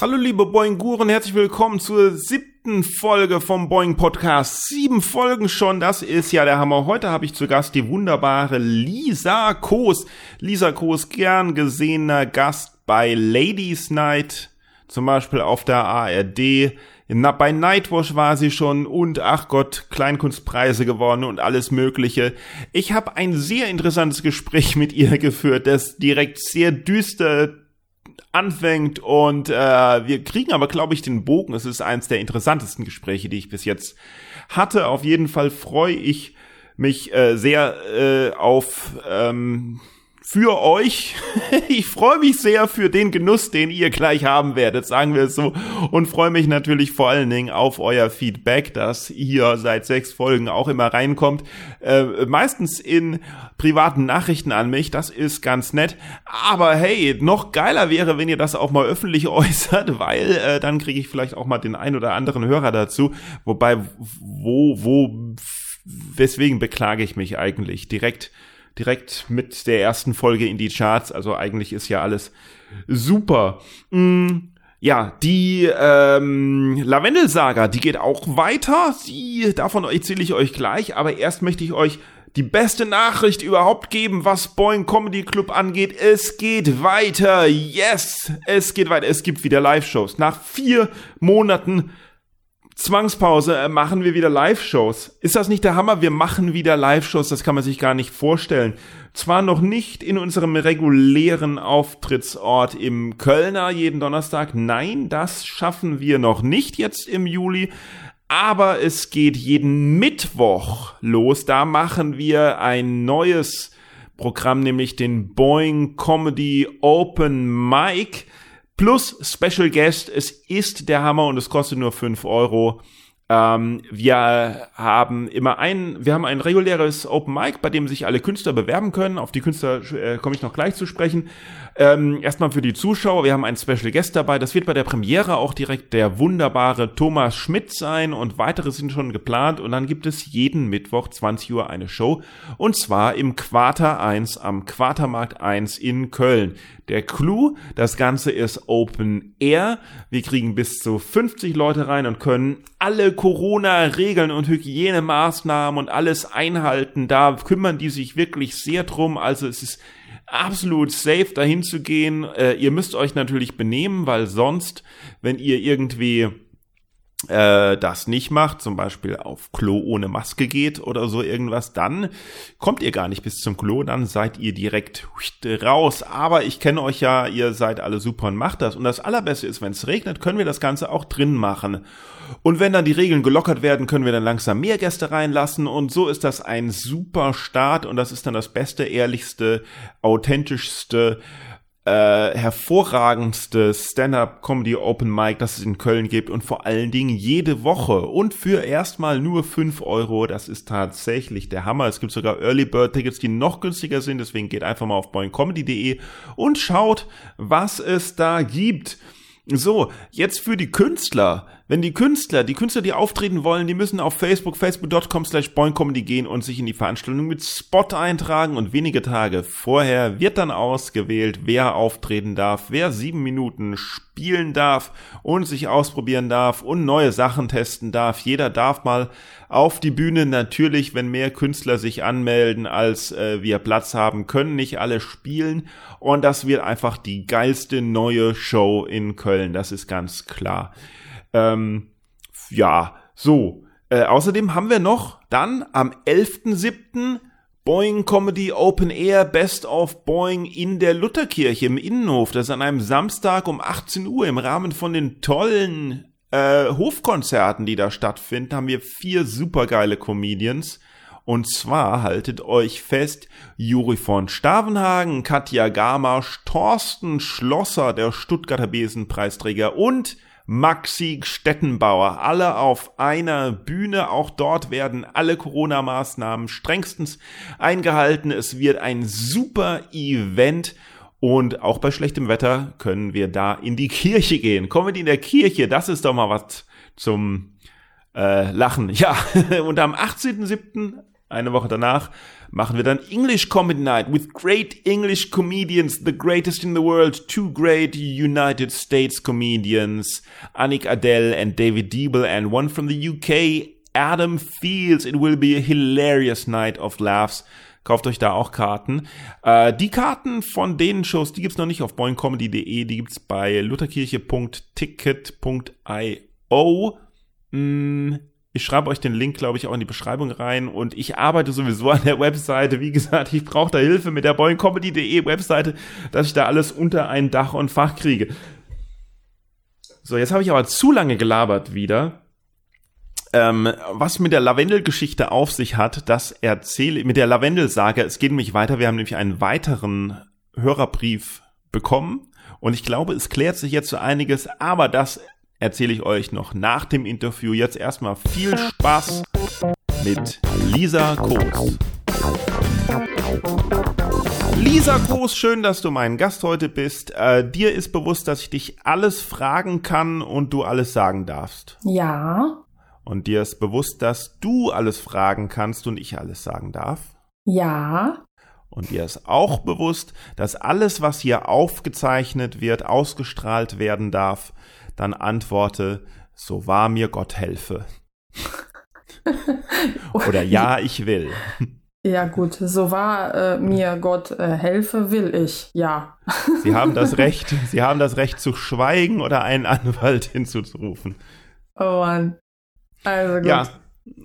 Hallo liebe Boing-Guren, herzlich willkommen zur siebten Folge vom Boing Podcast. Sieben Folgen schon, das ist ja der Hammer. Heute habe ich zu Gast die wunderbare Lisa Koos. Lisa Koos, gern gesehener Gast bei Ladies Night, zum Beispiel auf der ARD. Bei Nightwash war sie schon und ach Gott, Kleinkunstpreise gewonnen und alles Mögliche. Ich habe ein sehr interessantes Gespräch mit ihr geführt, das direkt sehr düster anfängt und äh, wir kriegen aber, glaube ich, den Bogen. Es ist eines der interessantesten Gespräche, die ich bis jetzt hatte. Auf jeden Fall freue ich mich äh, sehr äh, auf ähm, für euch. Ich freue mich sehr für den Genuss, den ihr gleich haben werdet, sagen wir es so. Und freue mich natürlich vor allen Dingen auf euer Feedback, das hier seit sechs Folgen auch immer reinkommt. Äh, meistens in privaten Nachrichten an mich. Das ist ganz nett. Aber hey, noch geiler wäre, wenn ihr das auch mal öffentlich äußert, weil äh, dann kriege ich vielleicht auch mal den ein oder anderen Hörer dazu. Wobei, wo, wo, weswegen beklage ich mich eigentlich direkt? Direkt mit der ersten Folge in die Charts. Also eigentlich ist ja alles super. Mm, ja, die ähm, Lavendel-Saga, die geht auch weiter. Die, davon erzähle ich euch gleich. Aber erst möchte ich euch die beste Nachricht überhaupt geben, was Boing Comedy Club angeht. Es geht weiter. Yes, es geht weiter. Es gibt wieder Live-Shows. Nach vier Monaten Zwangspause äh, machen wir wieder Live-Shows. Ist das nicht der Hammer? Wir machen wieder Live-Shows, das kann man sich gar nicht vorstellen. Zwar noch nicht in unserem regulären Auftrittsort im Kölner jeden Donnerstag. Nein, das schaffen wir noch nicht jetzt im Juli. Aber es geht jeden Mittwoch los. Da machen wir ein neues Programm, nämlich den Boeing Comedy Open Mic plus Special Guest. Es ist der Hammer und es kostet nur fünf Euro. Ähm, wir haben immer ein, wir haben ein reguläres Open Mic, bei dem sich alle Künstler bewerben können. Auf die Künstler äh, komme ich noch gleich zu sprechen. Ähm, erstmal für die Zuschauer, wir haben einen Special Guest dabei. Das wird bei der Premiere auch direkt der wunderbare Thomas Schmidt sein und weitere sind schon geplant. Und dann gibt es jeden Mittwoch 20 Uhr eine Show und zwar im Quarter 1 am Quartermarkt 1 in Köln. Der Clou, das Ganze ist Open Air. Wir kriegen bis zu 50 Leute rein und können alle Corona-Regeln und Hygienemaßnahmen und alles einhalten. Da kümmern die sich wirklich sehr drum. Also es ist absolut safe dahin zu gehen. Äh, ihr müsst euch natürlich benehmen, weil sonst, wenn ihr irgendwie äh, das nicht macht, zum Beispiel auf Klo ohne Maske geht oder so irgendwas, dann kommt ihr gar nicht bis zum Klo, dann seid ihr direkt raus. Aber ich kenne euch ja, ihr seid alle super und macht das. Und das Allerbeste ist, wenn es regnet, können wir das Ganze auch drin machen. Und wenn dann die Regeln gelockert werden, können wir dann langsam mehr Gäste reinlassen. Und so ist das ein super Start und das ist dann das beste, ehrlichste, authentischste äh, hervorragendste Stand-up-Comedy Open Mic, das es in Köln gibt und vor allen Dingen jede Woche und für erstmal nur fünf Euro. Das ist tatsächlich der Hammer. Es gibt sogar Early Bird Tickets, die noch günstiger sind. Deswegen geht einfach mal auf boingcomedy.de und schaut, was es da gibt. So, jetzt für die Künstler. Wenn die Künstler, die Künstler, die auftreten wollen, die müssen auf Facebook, facebook.com slash boingcomedy gehen und sich in die Veranstaltung mit Spot eintragen und wenige Tage vorher wird dann ausgewählt, wer auftreten darf, wer sieben Minuten spielen darf und sich ausprobieren darf und neue Sachen testen darf. Jeder darf mal auf die Bühne. Natürlich, wenn mehr Künstler sich anmelden, als äh, wir Platz haben, können nicht alle spielen und das wird einfach die geilste neue Show in Köln. Das ist ganz klar. Ähm, ja, so. Äh, außerdem haben wir noch dann am 11.07. Boeing Comedy Open Air Best of Boeing in der Lutherkirche im Innenhof. Das ist an einem Samstag um 18 Uhr im Rahmen von den tollen äh, Hofkonzerten, die da stattfinden, haben wir vier supergeile Comedians. Und zwar haltet euch fest, Juri von Stavenhagen, Katja Gamasch, Thorsten Schlosser, der Stuttgarter Besenpreisträger und Maxi Stettenbauer. Alle auf einer Bühne. Auch dort werden alle Corona-Maßnahmen strengstens eingehalten. Es wird ein super Event. Und auch bei schlechtem Wetter können wir da in die Kirche gehen. Comedy in der Kirche, das ist doch mal was zum äh, Lachen. Ja, und am 18.07., eine Woche danach, machen wir dann English Comedy Night with great English comedians, the greatest in the world, two great United States comedians, Anik Adele and David Diebel, and one from the UK, Adam Fields. It will be a hilarious night of laughs. Kauft euch da auch Karten. Äh, die Karten von den Shows, die gibt's noch nicht auf boingcomedy.de, die gibt's bei lutherkirche.ticket.io. Mm, ich schreibe euch den Link, glaube ich, auch in die Beschreibung rein. Und ich arbeite sowieso an der Webseite. Wie gesagt, ich brauche da Hilfe mit der boingcomedy.de Webseite, dass ich da alles unter ein Dach und Fach kriege. So, jetzt habe ich aber zu lange gelabert wieder. Ähm, was mit der Lavendel-Geschichte auf sich hat, das erzähle mit der Lavendel-Sage. Es geht nämlich weiter. Wir haben nämlich einen weiteren Hörerbrief bekommen. Und ich glaube, es klärt sich jetzt so einiges, aber das erzähle ich euch noch nach dem Interview. Jetzt erstmal viel Spaß mit Lisa Koos. Lisa Koos, schön, dass du mein Gast heute bist. Äh, dir ist bewusst, dass ich dich alles fragen kann und du alles sagen darfst. Ja. Und dir ist bewusst, dass du alles fragen kannst und ich alles sagen darf. Ja. Und dir ist auch bewusst, dass alles, was hier aufgezeichnet wird, ausgestrahlt werden darf dann antworte, so wahr mir Gott helfe. Oder ja, ich will. Ja gut, so wahr äh, mir Gott äh, helfe, will ich, ja. Sie haben das Recht, Sie haben das Recht zu schweigen oder einen Anwalt hinzuzurufen. Oh Mann. Also gut. Ja,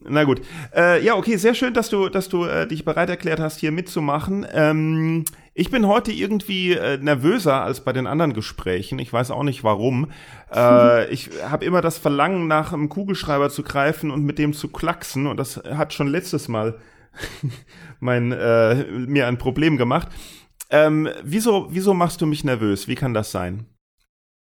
na gut. Äh, ja, okay, sehr schön, dass du, dass du äh, dich bereit erklärt hast, hier mitzumachen. Ähm, ich bin heute irgendwie äh, nervöser als bei den anderen Gesprächen. Ich weiß auch nicht warum. Äh, ich habe immer das Verlangen, nach einem Kugelschreiber zu greifen und mit dem zu klacksen. Und das hat schon letztes Mal mein, äh, mir ein Problem gemacht. Ähm, wieso, wieso machst du mich nervös? Wie kann das sein?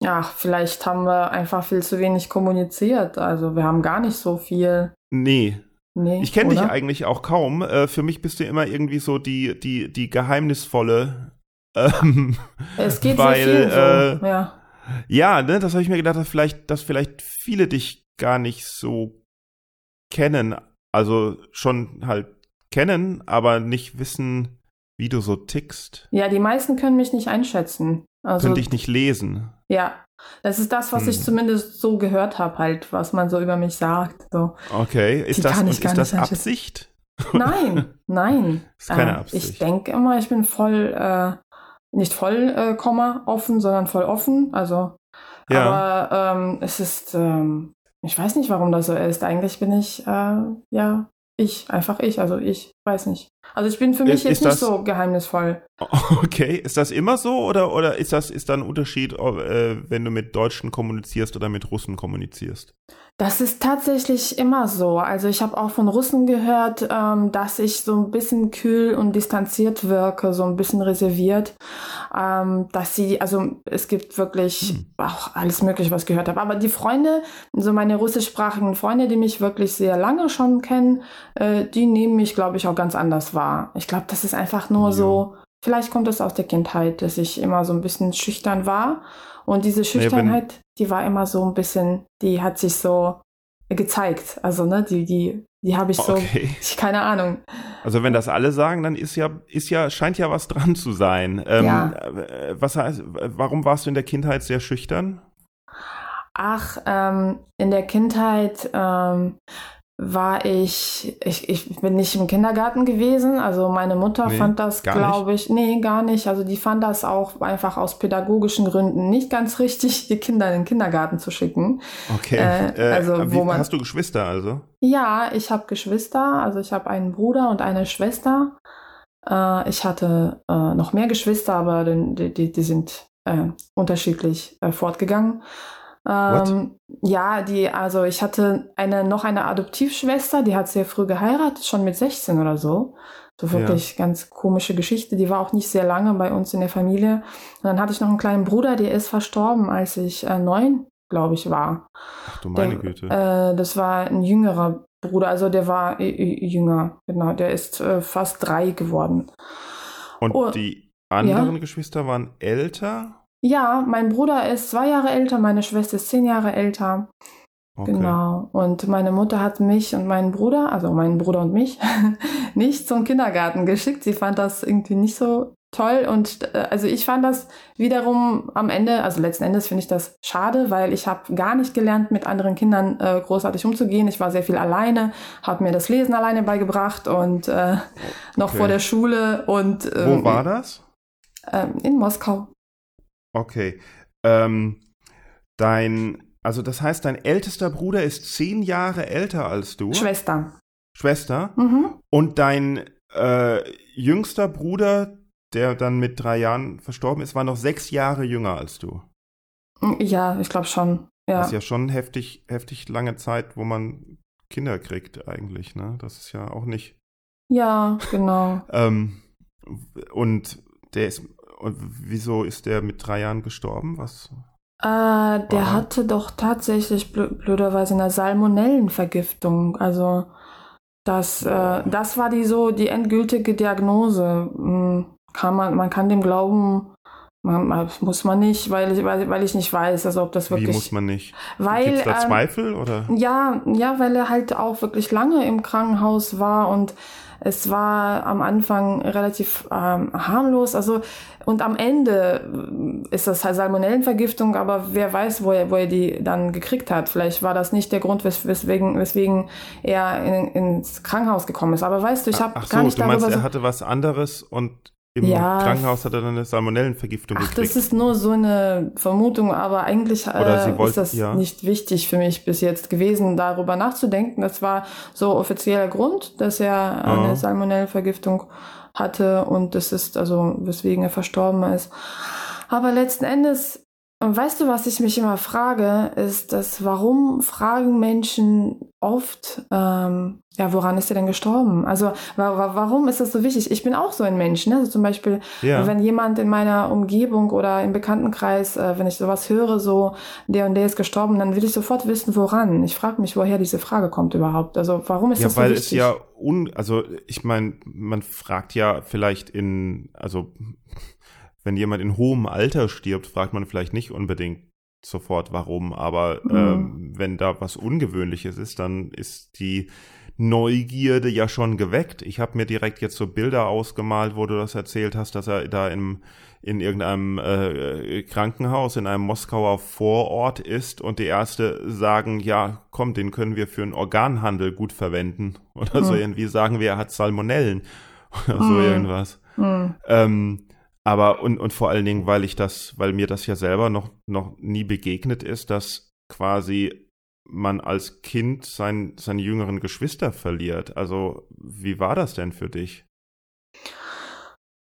Ja, vielleicht haben wir einfach viel zu wenig kommuniziert. Also wir haben gar nicht so viel. Nee. Nee, ich kenne dich eigentlich auch kaum. Äh, für mich bist du immer irgendwie so die, die, die geheimnisvolle. Ähm, es geht weil, sehr viel so, äh, ja. Ja, ne, das habe ich mir gedacht, dass vielleicht, dass vielleicht viele dich gar nicht so kennen. Also schon halt kennen, aber nicht wissen, wie du so tickst. Ja, die meisten können mich nicht einschätzen. Also, Könnte ich nicht lesen. Ja, das ist das, was hm. ich zumindest so gehört habe, halt, was man so über mich sagt. So. Okay, ist das, ist das Absicht? Nein, nein. ist keine äh, Absicht. Ich denke immer, ich bin voll, äh, nicht voll äh, Komma offen, sondern voll offen. Also, ja. aber ähm, es ist, ähm, ich weiß nicht, warum das so ist. Eigentlich bin ich, äh, ja, ich, einfach ich, also ich weiß nicht. Also ich bin für mich ist, jetzt ist nicht das, so geheimnisvoll. Okay, ist das immer so oder, oder ist das ist da ein Unterschied, äh, wenn du mit Deutschen kommunizierst oder mit Russen kommunizierst? Das ist tatsächlich immer so. Also ich habe auch von Russen gehört, ähm, dass ich so ein bisschen kühl und distanziert wirke, so ein bisschen reserviert. Ähm, dass sie, also es gibt wirklich hm. auch alles Mögliche, was ich gehört habe. Aber die Freunde, so meine russischsprachigen Freunde, die mich wirklich sehr lange schon kennen, äh, die nehmen mich, glaube ich, auch ganz anders wahr. Ich glaube, das ist einfach nur ja. so, vielleicht kommt es aus der Kindheit, dass ich immer so ein bisschen schüchtern war und diese Schüchternheit, nee, die war immer so ein bisschen, die hat sich so gezeigt. Also, ne, die, die, die habe ich so, okay. ich, keine Ahnung. Also wenn das alle sagen, dann ist ja, ist ja, scheint ja was dran zu sein. Ähm, ja. Äh, was heißt, warum warst du in der Kindheit sehr schüchtern? Ach, ähm, in der Kindheit, ähm, war ich, ich, ich bin nicht im Kindergarten gewesen. Also meine Mutter nee, fand das, glaube ich, nee, gar nicht. Also die fand das auch einfach aus pädagogischen Gründen nicht ganz richtig, die Kinder in den Kindergarten zu schicken. Okay. Äh, also äh, wo man, hast du Geschwister also? Ja, ich habe Geschwister. Also ich habe einen Bruder und eine Schwester. Äh, ich hatte äh, noch mehr Geschwister, aber die, die, die sind äh, unterschiedlich äh, fortgegangen. Ähm, ja, die, also ich hatte eine, noch eine Adoptivschwester, die hat sehr früh geheiratet, schon mit 16 oder so. So wirklich ja. ganz komische Geschichte. Die war auch nicht sehr lange bei uns in der Familie. Und dann hatte ich noch einen kleinen Bruder, der ist verstorben, als ich äh, neun glaube ich, war. Ach du meine der, Güte. Äh, das war ein jüngerer Bruder, also der war jünger, genau, der ist äh, fast drei geworden. Und oh, die anderen ja? Geschwister waren älter? Ja, mein Bruder ist zwei Jahre älter, meine Schwester ist zehn Jahre älter. Okay. Genau. Und meine Mutter hat mich und meinen Bruder, also meinen Bruder und mich, nicht zum Kindergarten geschickt. Sie fand das irgendwie nicht so toll. Und äh, also ich fand das wiederum am Ende, also letzten Endes finde ich das schade, weil ich habe gar nicht gelernt, mit anderen Kindern äh, großartig umzugehen. Ich war sehr viel alleine, habe mir das Lesen alleine beigebracht und äh, noch okay. vor der Schule. Und, ähm, Wo war das? Ähm, in Moskau. Okay. Ähm, dein also das heißt, dein ältester Bruder ist zehn Jahre älter als du. Schwester. Schwester. Mhm. Und dein äh, jüngster Bruder, der dann mit drei Jahren verstorben ist, war noch sechs Jahre jünger als du. Ja, ich glaube schon. Ja. Das ist ja schon heftig, heftig lange Zeit, wo man Kinder kriegt eigentlich, ne? Das ist ja auch nicht. Ja, genau. ähm, und der ist, und wieso ist der mit drei Jahren gestorben? Was? Äh, der Aha. hatte doch tatsächlich blö blöderweise eine Salmonellenvergiftung. Also das, äh, das war die so die endgültige Diagnose. Hm, kann man, man kann dem glauben, man, muss man nicht, weil ich, weil, weil ich nicht weiß, also ob das wirklich. Wie muss man nicht? Weil Gibt's da ähm, Zweifel oder? Ja, ja, weil er halt auch wirklich lange im Krankenhaus war und es war am Anfang relativ ähm, harmlos. Also und am Ende ist das halt Salmonellenvergiftung, aber wer weiß, wo er, wo er die dann gekriegt hat. Vielleicht war das nicht der Grund, wes weswegen, weswegen er in, ins Krankenhaus gekommen ist. Aber weißt du, ich habe gar so, nicht du darüber. Meinst, er hatte was anderes und im ja, Krankenhaus hat er dann eine Salmonellenvergiftung ach, gekriegt. Das ist nur so eine Vermutung, aber eigentlich äh, wollt, ist das ja. nicht wichtig für mich bis jetzt gewesen, darüber nachzudenken. Das war so offizieller Grund, dass er oh. eine Salmonellenvergiftung hatte und das ist also, weswegen er verstorben ist. Aber letzten Endes und weißt du, was ich mich immer frage, ist, dass warum fragen Menschen oft, ähm, ja, woran ist er denn gestorben? Also wa wa warum ist das so wichtig? Ich bin auch so ein Mensch, ne? Also zum Beispiel, ja. wenn jemand in meiner Umgebung oder im Bekanntenkreis, äh, wenn ich sowas höre, so der und der ist gestorben, dann will ich sofort wissen, woran. Ich frage mich, woher diese Frage kommt überhaupt. Also warum ist ja, das so wichtig? Ja, weil es ja un, also ich meine, man fragt ja vielleicht in, also wenn jemand in hohem Alter stirbt, fragt man vielleicht nicht unbedingt sofort warum, aber mhm. ähm, wenn da was Ungewöhnliches ist, dann ist die Neugierde ja schon geweckt. Ich habe mir direkt jetzt so Bilder ausgemalt, wo du das erzählt hast, dass er da im, in irgendeinem äh, Krankenhaus in einem Moskauer Vorort ist und die Ärzte sagen, ja, komm, den können wir für einen Organhandel gut verwenden. Oder mhm. so irgendwie sagen wir, er hat Salmonellen oder so mhm. irgendwas. Mhm. Ähm, aber und, und vor allen Dingen, weil ich das, weil mir das ja selber noch, noch nie begegnet ist, dass quasi man als Kind sein, seine jüngeren Geschwister verliert. Also, wie war das denn für dich?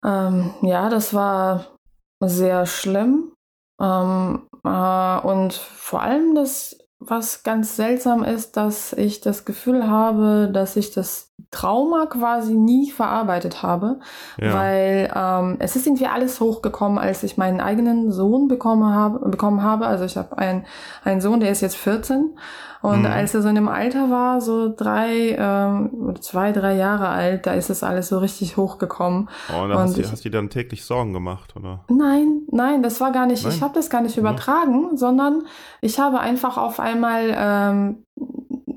Ähm, ja, das war sehr schlimm. Ähm, äh, und vor allem das was ganz seltsam ist, dass ich das Gefühl habe, dass ich das Trauma quasi nie verarbeitet habe, ja. weil ähm, es ist irgendwie alles hochgekommen, als ich meinen eigenen Sohn bekommen habe. Bekommen habe. Also ich habe einen, einen Sohn, der ist jetzt 14 und mhm. als er so in dem Alter war, so drei ähm, oder zwei, drei Jahre alt, da ist es alles so richtig hochgekommen. Oh, und, und hast, du, hast du dann täglich Sorgen gemacht, oder? Nein, nein, das war gar nicht, nein? ich habe das gar nicht übertragen, ja. sondern ich habe einfach auf einmal ähm,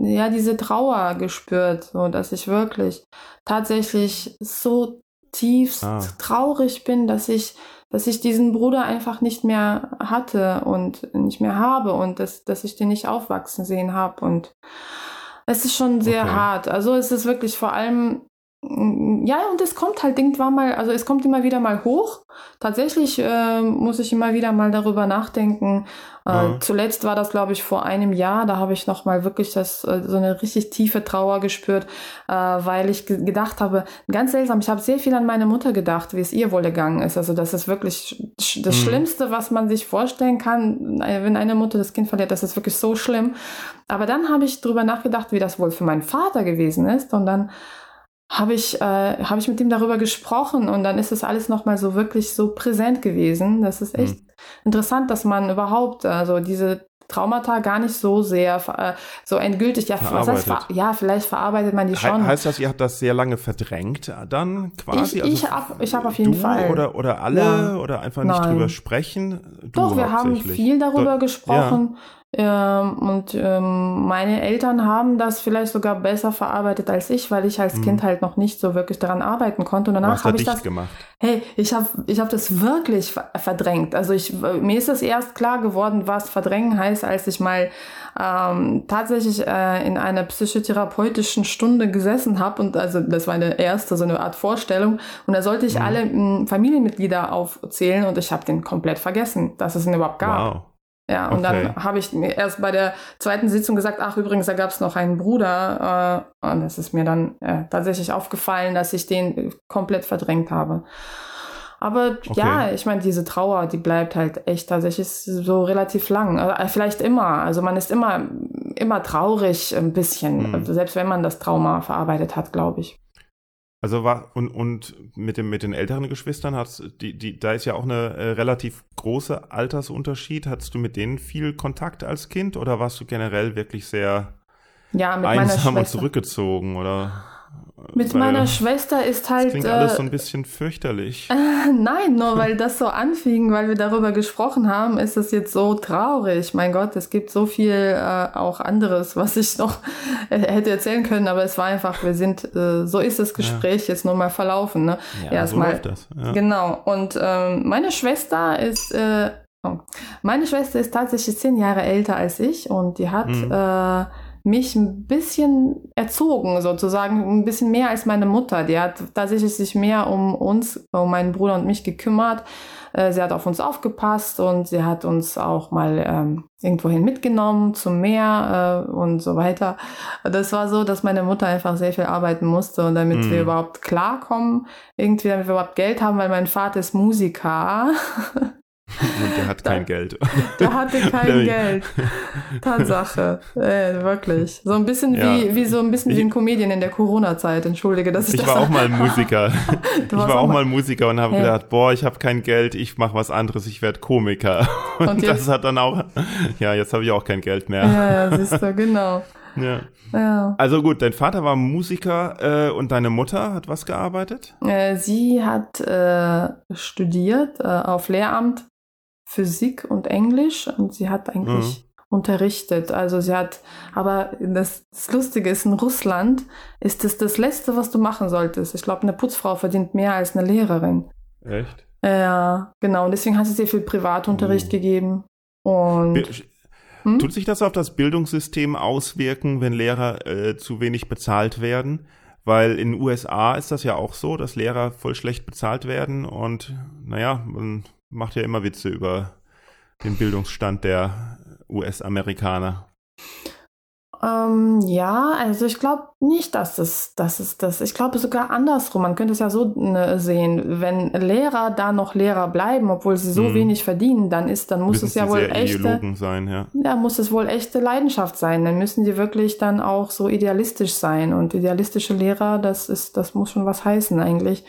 ja diese Trauer gespürt, so dass ich wirklich tatsächlich so tief ah. traurig bin, dass ich dass ich diesen Bruder einfach nicht mehr hatte und nicht mehr habe und dass, dass ich den nicht aufwachsen sehen habe. Und es ist schon sehr okay. hart. Also es ist wirklich vor allem, ja, und es kommt halt irgendwann mal, also es kommt immer wieder mal hoch. Tatsächlich äh, muss ich immer wieder mal darüber nachdenken, äh, zuletzt war das, glaube ich, vor einem Jahr. Da habe ich noch mal wirklich das, äh, so eine richtig tiefe Trauer gespürt, äh, weil ich ge gedacht habe, ganz seltsam, ich habe sehr viel an meine Mutter gedacht, wie es ihr wohl gegangen ist. Also das ist wirklich sch das mhm. Schlimmste, was man sich vorstellen kann, äh, wenn eine Mutter das Kind verliert. Das ist wirklich so schlimm. Aber dann habe ich drüber nachgedacht, wie das wohl für meinen Vater gewesen ist. Und dann habe ich, äh, hab ich mit ihm darüber gesprochen und dann ist das alles nochmal so wirklich so präsent gewesen. Das ist echt mhm. interessant, dass man überhaupt also diese Traumata gar nicht so sehr äh, so endgültig. Ja, was heißt, ja, vielleicht verarbeitet man die schon. He heißt das, ihr habt das sehr lange verdrängt dann quasi? Ich, also ich habe ich hab auf jeden Fall. Oder, oder alle ja. oder einfach nicht Nein. drüber sprechen? Du Doch, wir haben viel darüber Do gesprochen. Ja. Ähm, und ähm, meine Eltern haben das vielleicht sogar besser verarbeitet als ich, weil ich als mhm. Kind halt noch nicht so wirklich daran arbeiten konnte. Und danach habe ich das gemacht. Hey, ich habe ich hab das wirklich verdrängt. Also ich, mir ist das erst klar geworden, was verdrängen heißt, als ich mal ähm, tatsächlich äh, in einer psychotherapeutischen Stunde gesessen habe und also das war eine erste so eine Art Vorstellung und da sollte ich mhm. alle m, Familienmitglieder aufzählen und ich habe den komplett vergessen, dass es ihn überhaupt gab. Wow. Ja, und okay. dann habe ich mir erst bei der zweiten Sitzung gesagt, ach übrigens, da gab es noch einen Bruder. Äh, und es ist mir dann äh, tatsächlich aufgefallen, dass ich den komplett verdrängt habe. Aber okay. ja, ich meine, diese Trauer, die bleibt halt echt tatsächlich so relativ lang. Äh, vielleicht immer. Also man ist immer, immer traurig ein bisschen, mhm. selbst wenn man das Trauma verarbeitet hat, glaube ich. Also war und und mit dem mit den älteren Geschwistern hat's die die da ist ja auch eine äh, relativ große Altersunterschied. Hattest du mit denen viel Kontakt als Kind oder warst du generell wirklich sehr ja, einsam und zurückgezogen oder? Mit weil meiner Schwester ist halt. Das klingt äh, alles so ein bisschen fürchterlich. Äh, nein, nur weil das so anfing, weil wir darüber gesprochen haben, ist es jetzt so traurig. Mein Gott, es gibt so viel äh, auch anderes, was ich noch äh, hätte erzählen können, aber es war einfach, wir sind, äh, so ist das Gespräch ja. jetzt nur mal verlaufen. Ne? Ja, Erstmal. So läuft das. Ja. Genau. Und ähm, meine Schwester ist. Äh, oh, meine Schwester ist tatsächlich zehn Jahre älter als ich und die hat mhm. Mich ein bisschen erzogen, sozusagen, ein bisschen mehr als meine Mutter. Die hat tatsächlich sich mehr um uns, um meinen Bruder und mich gekümmert. Äh, sie hat auf uns aufgepasst und sie hat uns auch mal ähm, irgendwohin mitgenommen zum Meer äh, und so weiter. Das war so, dass meine Mutter einfach sehr viel arbeiten musste und damit mm. wir überhaupt klarkommen, irgendwie damit wir überhaupt Geld haben, weil mein Vater ist Musiker. Und der hat kein Geld. Der hatte kein Geld. Tatsache. Äh, wirklich. So ein bisschen ja. wie, wie so ein bisschen ich, wie ein Comedian in der Corona-Zeit. Entschuldige, dass ich, ich das war auch mal Musiker. ich war auch mal Musiker und habe hey. gedacht, boah, ich habe kein Geld, ich mache was anderes, ich werde Komiker. Und, und das hat dann auch, ja, jetzt habe ich auch kein Geld mehr. Ja, ja siehst du, genau. Ja. ja. Also gut, dein Vater war Musiker äh, und deine Mutter hat was gearbeitet? Äh, sie hat äh, studiert äh, auf Lehramt Physik und Englisch und sie hat eigentlich mhm. unterrichtet. Also sie hat, aber das, das, Lustige ist, in Russland ist das das Letzte, was du machen solltest. Ich glaube, eine Putzfrau verdient mehr als eine Lehrerin. Echt? Ja, genau. Und deswegen hat sie sehr viel Privatunterricht mhm. gegeben. Und Be hm? Tut sich das auf das Bildungssystem auswirken, wenn Lehrer äh, zu wenig bezahlt werden? Weil in den USA ist das ja auch so, dass Lehrer voll schlecht bezahlt werden und naja, man macht ja immer Witze über den Bildungsstand der US-Amerikaner. Ähm, ja, also ich glaube nicht, dass es, dass es das. Ich glaube sogar andersrum. Man könnte es ja so ne, sehen, wenn Lehrer da noch Lehrer bleiben, obwohl sie so hm. wenig verdienen, dann ist, dann muss müssen es ja wohl echte. Sein, ja. ja, muss es wohl echte Leidenschaft sein. Dann müssen die wirklich dann auch so idealistisch sein. Und idealistische Lehrer, das ist, das muss schon was heißen eigentlich.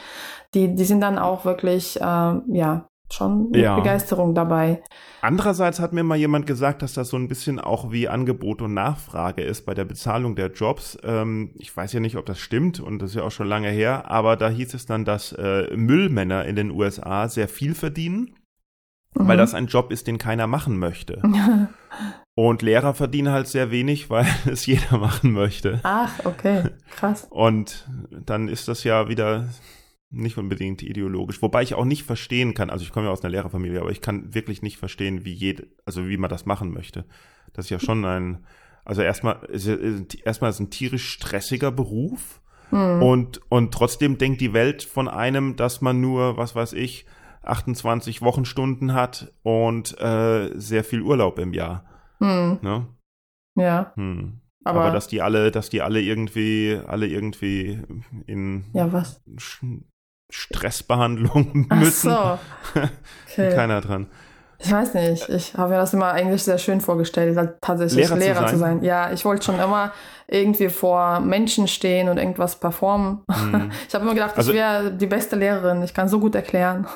Die, die sind dann auch wirklich, äh, ja, schon mit ja. Begeisterung dabei. Andererseits hat mir mal jemand gesagt, dass das so ein bisschen auch wie Angebot und Nachfrage ist bei der Bezahlung der Jobs. Ähm, ich weiß ja nicht, ob das stimmt und das ist ja auch schon lange her, aber da hieß es dann, dass äh, Müllmänner in den USA sehr viel verdienen, mhm. weil das ein Job ist, den keiner machen möchte. Und Lehrer verdienen halt sehr wenig, weil es jeder machen möchte. Ach, okay, krass. Und dann ist das ja wieder nicht unbedingt ideologisch, wobei ich auch nicht verstehen kann, also ich komme ja aus einer Lehrerfamilie, aber ich kann wirklich nicht verstehen, wie jede, also wie man das machen möchte. Das ist ja schon ein, also erstmal, erstmal ist ein tierisch stressiger Beruf mhm. und, und trotzdem denkt die Welt von einem, dass man nur, was weiß ich, 28 Wochenstunden hat und äh, sehr viel Urlaub im Jahr. Mhm. Ne? Ja. Hm. Aber, aber, dass die alle, dass die alle irgendwie, alle irgendwie in ja, was? Stressbehandlung müssen. Ach so. Okay. Keiner dran. Ich weiß nicht. Ich habe mir das immer eigentlich sehr schön vorgestellt, tatsächlich Lehrer, Lehrer zu, sein. zu, sein. Ja, ich wollte schon immer irgendwie vor Menschen stehen und irgendwas performen. Mhm. Ich habe immer gedacht, also, ich wäre die beste Lehrerin. Ich kann so gut erklären.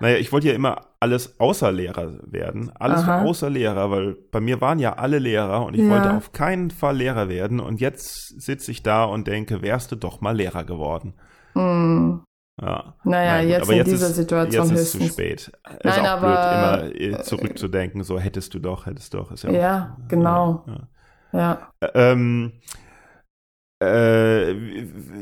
naja, ich wollte ja immer alles außer Lehrer werden. Alles außer Lehrer, weil bei mir waren ja alle Lehrer und ich ja. wollte auf keinen Fall Lehrer werden. Und jetzt sitze ich da und denke, wärst du doch mal Lehrer geworden. Mm. Ja. Naja, Nein, jetzt in jetzt dieser ist, Situation jetzt ist es zu spät. Nein, ist auch aber, blöd, immer äh, zurückzudenken, so hättest du doch, hättest du doch. Ist ja, ja auch, genau. Ja. ja. Ähm, äh,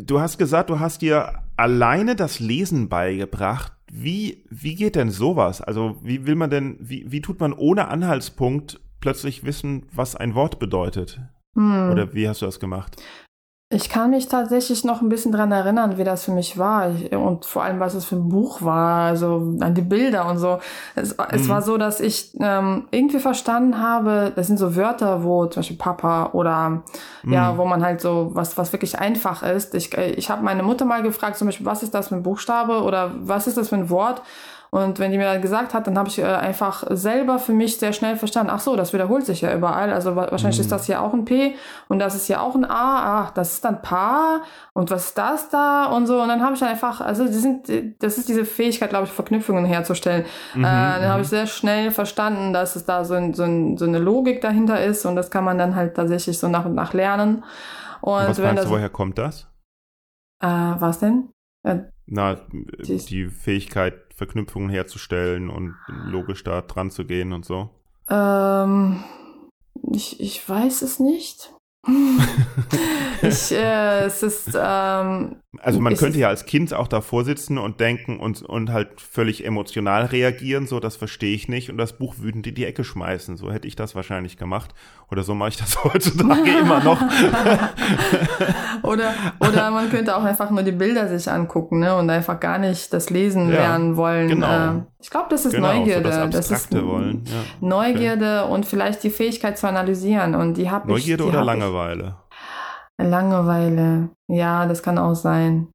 du hast gesagt, du hast dir alleine das Lesen beigebracht. Wie, wie geht denn sowas? Also, wie will man denn, wie, wie tut man ohne Anhaltspunkt plötzlich wissen, was ein Wort bedeutet? Hm. Oder wie hast du das gemacht? Ich kann mich tatsächlich noch ein bisschen dran erinnern, wie das für mich war und vor allem, was es für ein Buch war, also an die Bilder und so. Es, mhm. es war so, dass ich ähm, irgendwie verstanden habe, das sind so Wörter, wo zum Beispiel Papa oder mhm. ja, wo man halt so was, was wirklich einfach ist. Ich, äh, ich habe meine Mutter mal gefragt, zum Beispiel, was ist das für ein Buchstabe oder was ist das für ein Wort? Und wenn die mir das gesagt hat, dann habe ich äh, einfach selber für mich sehr schnell verstanden, ach so, das wiederholt sich ja überall. Also wahrscheinlich mhm. ist das hier auch ein P und das ist hier auch ein A. Ach, das ist dann Pa und was ist das da und so. Und dann habe ich dann einfach, also die sind, das ist diese Fähigkeit, glaube ich, Verknüpfungen herzustellen. Mhm, äh, dann habe mhm. ich sehr schnell verstanden, dass es da so, ein, so, ein, so eine Logik dahinter ist und das kann man dann halt tatsächlich so nach und nach lernen. Und, und was meinst das, du, woher kommt das? Äh, was denn? Na, die, die Fähigkeit, Verknüpfungen herzustellen und logisch da dran zu gehen und so? Ähm, ich, ich weiß es nicht. ich, äh, es ist, ähm, also man könnte ja als Kind auch davor sitzen und denken und, und halt völlig emotional reagieren, so das verstehe ich nicht und das Buch wütend in die Ecke schmeißen. So hätte ich das wahrscheinlich gemacht. Oder so mache ich das heutzutage immer noch. oder, oder man könnte auch einfach nur die Bilder sich angucken ne, und einfach gar nicht das Lesen ja, lernen wollen. Genau. Äh, ich glaube, das ist genau, Neugierde. So das, das, ist wollen. Ja, Neugierde okay. und vielleicht die Fähigkeit zu analysieren. Und die habe ich. Neugierde oder Langeweile? Langeweile. Ja, das kann auch sein.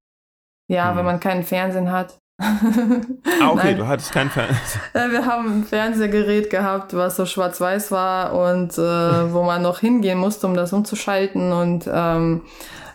Ja, hm. wenn man keinen Fernsehen hat. ah, okay, Nein. du hattest keinen Fernsehen. Wir haben ein Fernsehgerät gehabt, was so schwarz-weiß war und äh, wo man noch hingehen musste, um das umzuschalten und ähm,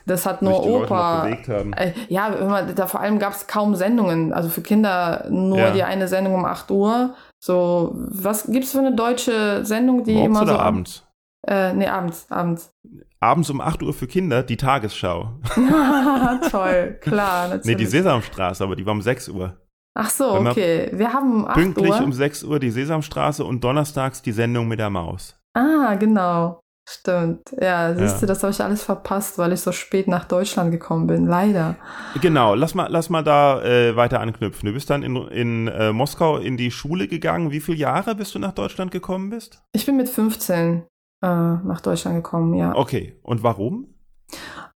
das hat nur Opa. Äh, ja, da vor allem gab es kaum Sendungen. Also für Kinder nur ja. die eine Sendung um 8 Uhr. So, was gibt es für eine deutsche Sendung, die Morgens immer oder so. abends? Äh, nee, abends, abends. Abends um 8 Uhr für Kinder die Tagesschau. Toll, klar, natürlich. Nee, die Sesamstraße, aber die war um 6 Uhr. Ach so, okay. Wir haben um 8 pünktlich Uhr. um 6 Uhr die Sesamstraße und donnerstags die Sendung mit der Maus. Ah, genau. Stimmt. Ja, siehst ja. du, das habe ich alles verpasst, weil ich so spät nach Deutschland gekommen bin. Leider. Genau, lass mal, lass mal da äh, weiter anknüpfen. Du bist dann in, in äh, Moskau in die Schule gegangen. Wie viele Jahre bist du nach Deutschland gekommen bist? Ich bin mit 15 äh, nach Deutschland gekommen, ja. Okay, und warum?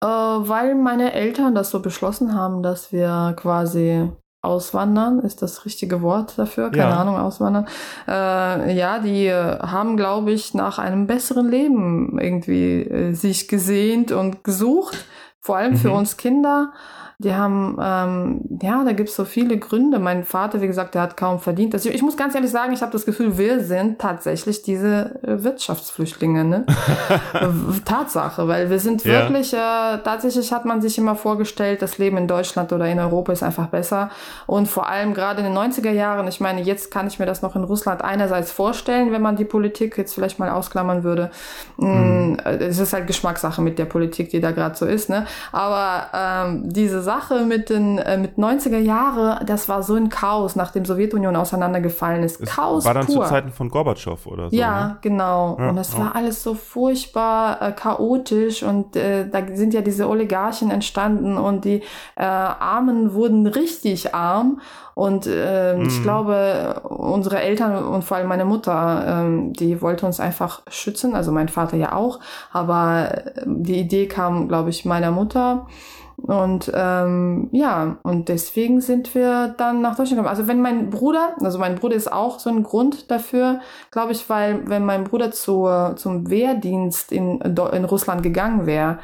Äh, weil meine Eltern das so beschlossen haben, dass wir quasi auswandern, ist das richtige Wort dafür, keine ja. Ahnung, auswandern. Äh, ja, die haben, glaube ich, nach einem besseren Leben irgendwie äh, sich gesehnt und gesucht, vor allem mhm. für uns Kinder. Die haben, ähm, ja, da gibt es so viele Gründe. Mein Vater, wie gesagt, der hat kaum verdient. Also ich muss ganz ehrlich sagen, ich habe das Gefühl, wir sind tatsächlich diese äh, Wirtschaftsflüchtlinge. Ne? Tatsache, weil wir sind ja. wirklich, äh, tatsächlich hat man sich immer vorgestellt, das Leben in Deutschland oder in Europa ist einfach besser. Und vor allem gerade in den 90er Jahren, ich meine, jetzt kann ich mir das noch in Russland einerseits vorstellen, wenn man die Politik jetzt vielleicht mal ausklammern würde. Mm, mhm. Es ist halt Geschmackssache mit der Politik, die da gerade so ist. Ne? Aber ähm, diese Sache mit den äh, mit 90er Jahre, das war so ein Chaos, nachdem Sowjetunion auseinandergefallen ist. Es Chaos War dann pur. zu Zeiten von Gorbatschow oder so? Ja, ne? genau. Ja, und das ja. war alles so furchtbar äh, chaotisch und äh, da sind ja diese Oligarchen entstanden und die äh, Armen wurden richtig arm und äh, mhm. ich glaube, unsere Eltern und vor allem meine Mutter, ähm, die wollte uns einfach schützen, also mein Vater ja auch, aber äh, die Idee kam, glaube ich, meiner Mutter. Und ähm, ja, und deswegen sind wir dann nach Deutschland gekommen. Also wenn mein Bruder, also mein Bruder ist auch so ein Grund dafür, glaube ich, weil wenn mein Bruder zu, zum Wehrdienst in, in Russland gegangen wäre,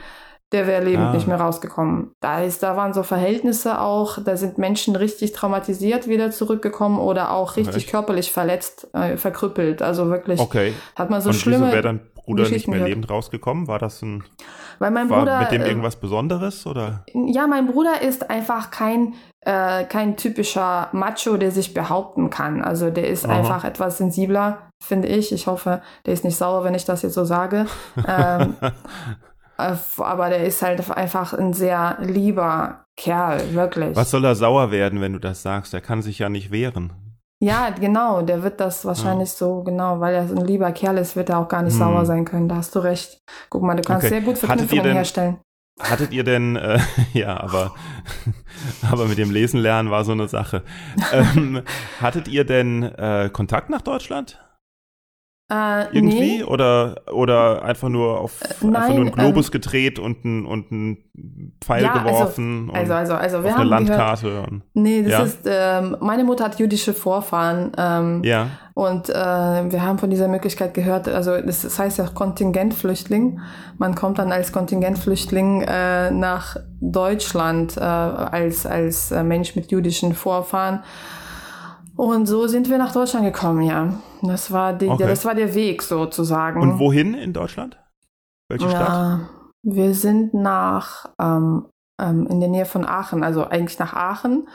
der wäre lebend ah. nicht mehr rausgekommen. Da ist, da waren so Verhältnisse auch, da sind Menschen richtig traumatisiert wieder zurückgekommen oder auch richtig Echt? körperlich verletzt, äh, verkrüppelt. Also wirklich okay. hat man so Und schlimme. Wieso wäre dann Bruder nicht mehr lebend rausgekommen? War das ein Weil mein war Bruder mit dem äh, irgendwas Besonderes oder? Ja, mein Bruder ist einfach kein, äh, kein typischer Macho, der sich behaupten kann. Also der ist Aha. einfach etwas sensibler, finde ich. Ich hoffe, der ist nicht sauer, wenn ich das jetzt so sage. ähm, äh, aber der ist halt einfach ein sehr lieber Kerl, wirklich. Was soll er sauer werden, wenn du das sagst? Er kann sich ja nicht wehren. Ja, genau, der wird das wahrscheinlich so, genau, weil er so ein lieber Kerl ist, wird er auch gar nicht Hm. sauer sein können. Da hast du recht. Guck mal, du kannst Okay. sehr gut Verknüpfungen denn- herstellen. Hattet ihr denn, äh, ja, aber, aber mit dem Lesen lernen war so eine Sache. Ähm, hattet ihr denn äh, Kontakt nach Deutschland? Äh, Irgendwie? nee, Oder, oder einfach nur auf einfach nein, nur einen Globus gedreht und einen und einen Pfeil Ja, also- geworfen also, und also, also, wir auf eine haben gehört, Landkarte? Und, Nee, das Ja? ist, ähm, meine Mutter hat jüdische Vorfahren ähm, ja. und äh, wir haben von dieser Möglichkeit gehört, also das, das heißt ja Kontingentflüchtling. Man kommt dann als Kontingentflüchtling äh, nach Deutschland äh, als, als äh, Mensch mit jüdischen Vorfahren. Und so sind wir nach Deutschland gekommen, ja. Das war, die, Okay. das war der Weg sozusagen. Und wohin in Deutschland? Welche Stadt? Ja, wir sind nach ähm, ähm, in der Nähe von Aachen, also eigentlich nach Aachen.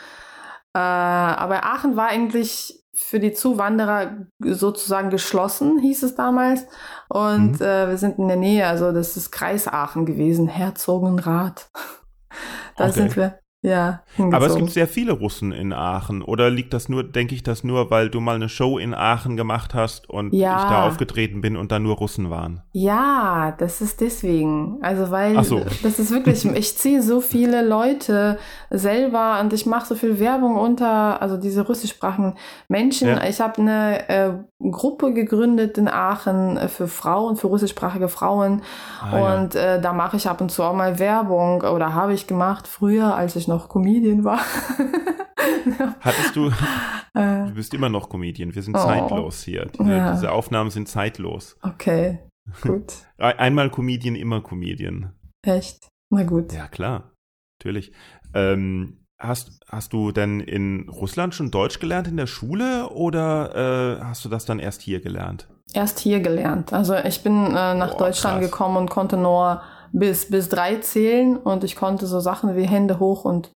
Äh, aber Aachen war eigentlich für die Zuwanderer sozusagen geschlossen, hieß es damals. Und Mhm. äh, wir sind in der Nähe, also das ist Kreis Aachen gewesen, Herzogenrath. da Okay. sind wir, ja, hingezogen. Aber es gibt sehr viele Russen in Aachen. Oder liegt das nur, denke ich das nur, weil du mal eine Show in Aachen gemacht hast und Ja. ich da aufgetreten bin und da nur Russen waren? Ja, das ist deswegen. Also weil so. das ist wirklich, ich ziehe so viele Leute selber und ich mache so viel Werbung unter, also diese russischsprachigen Menschen. Ja. Ich habe eine äh, Gruppe gegründet in Aachen äh, für Frauen, für russischsprachige Frauen. Ah, ja. und äh, da mache ich ab und zu auch mal Werbung oder habe ich gemacht früher, als ich noch Comedian war. Hattest du, äh, du bist immer noch Comedian, wir sind Oh. zeitlos hier. Diese, Ja. diese Aufnahmen sind zeitlos. okay, gut. Ein- Einmal Comedian, immer Comedian. Echt? Na gut. Ja, klar, natürlich. Ähm, hast, hast du denn in Russland schon Deutsch gelernt in der Schule oder äh, hast du das dann erst hier gelernt? Erst hier gelernt. Also ich bin äh, nach Boah, Deutschland krass. gekommen und konnte nur bis, bis drei zählen und ich konnte so Sachen wie Hände hoch und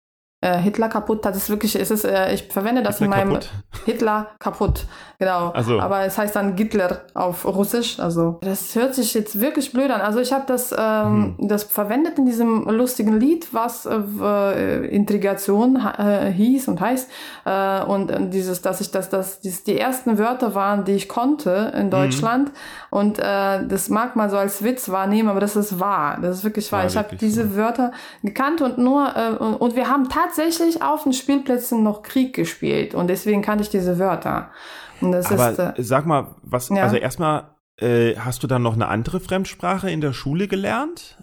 äh, Hitler kaputt. Das ist wirklich, es ist, äh, ich verwende das Ist der in meinem kaputt? Hitler kaputt, genau. Ach so. Aber es heißt dann Hitler auf Russisch. Also das hört sich jetzt wirklich blöd an. Also ich habe das, ähm, Mhm. das verwendet in diesem lustigen Lied, was äh, äh, Integration äh, hieß und heißt. Und dieses, dass ich das, das, dies, die ersten Wörter waren, die ich konnte Mhm. in Deutschland. Und äh, das mag man so als Witz wahrnehmen, aber das ist wahr. Das ist wirklich wahr. War ich habe diese so. Wörter gekannt und nur und, und wir haben tatsächlich auf den Spielplätzen noch Krieg gespielt und deswegen kannte ich diese Wörter. Und das Aber ist äh, sag mal, was, Ja. also erstmal, äh, hast du dann noch eine andere Fremdsprache in der Schule gelernt?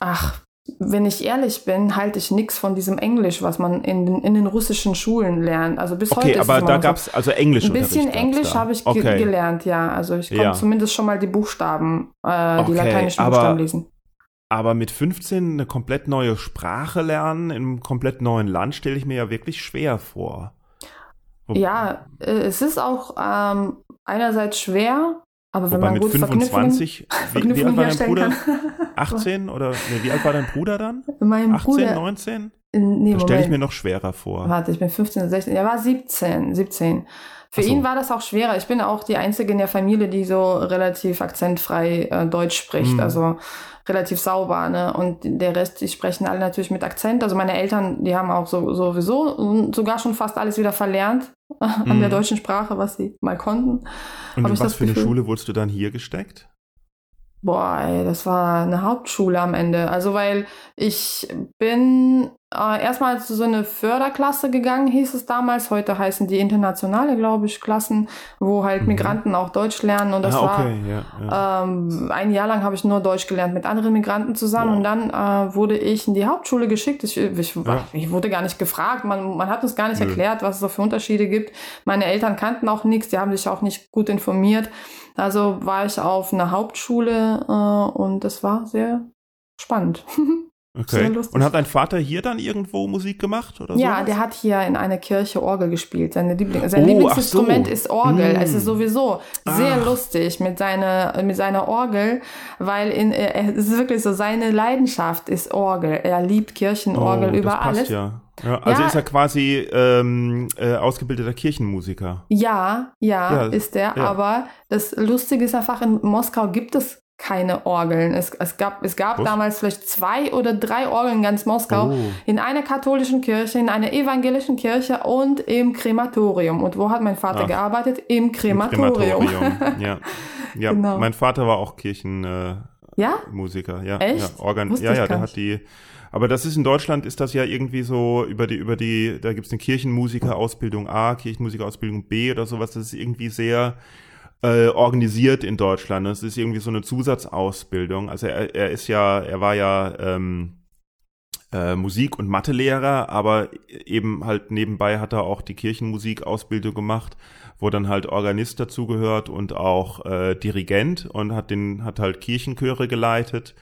ach, wenn ich ehrlich bin, halte ich nichts von diesem Englisch, was man in den, in den russischen Schulen lernt. Also bis heute Okay, aber es da so. gab's also Englisch. ein bisschen Englisch habe ich ge okay. gelernt, ja. Also ich konnte Ja. zumindest schon mal die Buchstaben, äh, die Okay, lateinischen aber- Buchstaben lesen. Aber mit 15 eine komplett neue Sprache lernen einem komplett neuen Land stelle ich mir ja wirklich schwer vor. Wo- Ja, äh, es ist auch ähm, einerseits schwer, aber wenn Wobei man mit gut 25, wie, wie alt war dein Bruder? kann. 18 oder nee, wie alt war dein Bruder dann? mein 18, Bruder, 19? nee, Das stelle ich mir noch schwerer vor. Warte, ich bin 15, 16, er war 17, 17. Für so. ihn war das auch schwerer. Ich bin auch die Einzige in der Familie, die so relativ akzentfrei äh, Deutsch spricht, Mhm. also relativ sauber, ne? Und der Rest, die sprechen alle natürlich mit Akzent. Also meine Eltern, die haben auch so, sowieso sogar schon fast alles wieder verlernt an Mhm. der deutschen Sprache, was sie mal konnten. Und in ich was das für eine Gefühl- Schule wurdest du dann hier gesteckt? Boah, ey, das war eine Hauptschule am Ende. Also weil ich bin äh, erstmal zu so eine Förderklasse gegangen, hieß es damals. Heute heißen die internationale, glaube ich, Klassen, wo halt Mhm. Migranten auch Deutsch lernen. Und das ah, war okay, ja. ja. ähm, ein Jahr lang habe ich nur Deutsch gelernt mit anderen Migranten zusammen Wow. und dann äh, wurde ich in die Hauptschule geschickt. Ich, ich, Ja. ich wurde gar nicht gefragt, man, man hat uns gar nicht Nö. erklärt, was es so für Unterschiede gibt. Meine Eltern kannten auch nichts, die haben sich auch nicht gut informiert. Also war ich auf einer Hauptschule äh, und das war sehr spannend. Okay. Und hat dein Vater hier dann irgendwo Musik gemacht oder Ja, sowas? der hat hier in einer Kirche Orgel gespielt. Seine Liebling sein oh, Lieblingsinstrument so. ist Orgel. Mm. Es ist sowieso sehr ach. lustig mit seiner, mit seiner Orgel, weil in, äh, es ist wirklich so, seine Leidenschaft ist Orgel. Er liebt Kirchenorgel oh, über das passt alles. Ja. Ja, also ja. ist er quasi ähm, äh, ausgebildeter Kirchenmusiker. Ja, ja, ja ist er. Ja. Aber das Lustige ist einfach, in Moskau gibt es keine Orgeln. Es, es gab, es gab damals vielleicht zwei oder drei Orgeln in ganz Moskau. Oh. In einer katholischen Kirche, in einer evangelischen Kirche und im Krematorium. Und wo hat mein Vater Ach. gearbeitet? Im Krematorium. Im Krematorium. ja. Ja, genau. mein Vater war auch Kirchenmusiker. Äh, ja? Musiker. Ja, Echt? Ja, Organ ja, ja, der hat die. Aber das ist in Deutschland ist das ja irgendwie so über die, über die, da gibt es eine Kirchenmusikerausbildung A, Kirchenmusikerausbildung B oder sowas. Das ist irgendwie sehr äh, organisiert in Deutschland. Das ist irgendwie so eine Zusatzausbildung. Also er, er ist ja, er war ja ähm, äh, Musik- und Mathelehrer, aber eben halt nebenbei hat er auch die Kirchenmusikausbildung gemacht, wo dann halt Organist dazugehört und auch äh, Dirigent und hat den, hat halt Kirchenchöre geleitet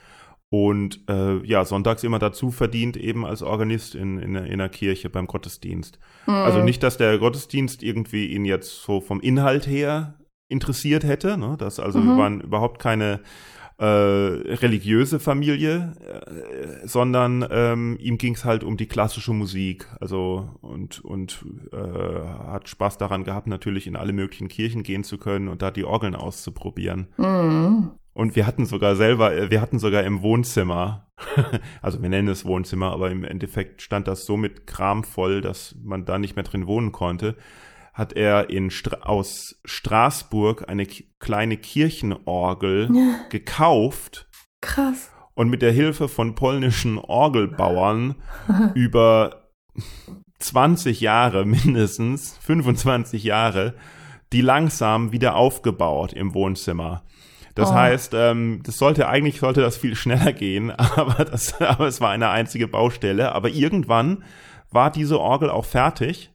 und äh, ja, sonntags immer dazu verdient, eben als Organist in, in, in der Kirche beim Gottesdienst. Mhm. Also nicht, dass der Gottesdienst irgendwie ihn jetzt so vom Inhalt her interessiert hätte. Ne? Das also mhm. wir waren überhaupt keine äh, religiöse Familie, äh, sondern ähm, ihm ging es halt um die klassische Musik. Also und und äh, hat Spaß daran gehabt, natürlich in alle möglichen Kirchen gehen zu können und da die Orgeln auszuprobieren. Mhm. Und wir hatten sogar selber, äh, wir hatten sogar im Wohnzimmer, also wir nennen es Wohnzimmer, aber im Endeffekt stand das so mit Kram voll, dass man da nicht mehr drin wohnen konnte hat er in Stra aus Straßburg eine kleine Kirchenorgel ja. gekauft. Krass. Und mit der Hilfe von polnischen Orgelbauern über 20 Jahre mindestens, 25 Jahre, die langsam wieder aufgebaut im Wohnzimmer. Das oh. heißt, ähm, das sollte eigentlich sollte das viel schneller gehen, aber das, aber es war eine einzige Baustelle. Aber irgendwann war diese Orgel auch fertig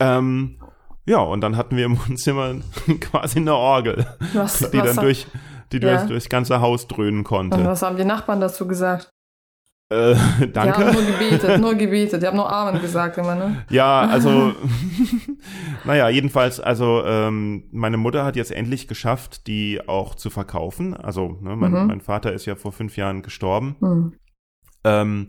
ähm, ja, und dann hatten wir im Wohnzimmer quasi eine Orgel, was, die was dann durch, die ja. durch, durchs ganze Haus dröhnen konnte. Und was haben die Nachbarn dazu gesagt? Äh, danke. Die haben nur gebetet, nur gebetet. Die haben nur Amen gesagt immer, ne? Ja, also, naja, jedenfalls, also, ähm, meine Mutter hat jetzt endlich geschafft, die auch zu verkaufen. Also, ne, mein, mhm. mein Vater ist ja vor fünf Jahren gestorben. Mhm. Ähm,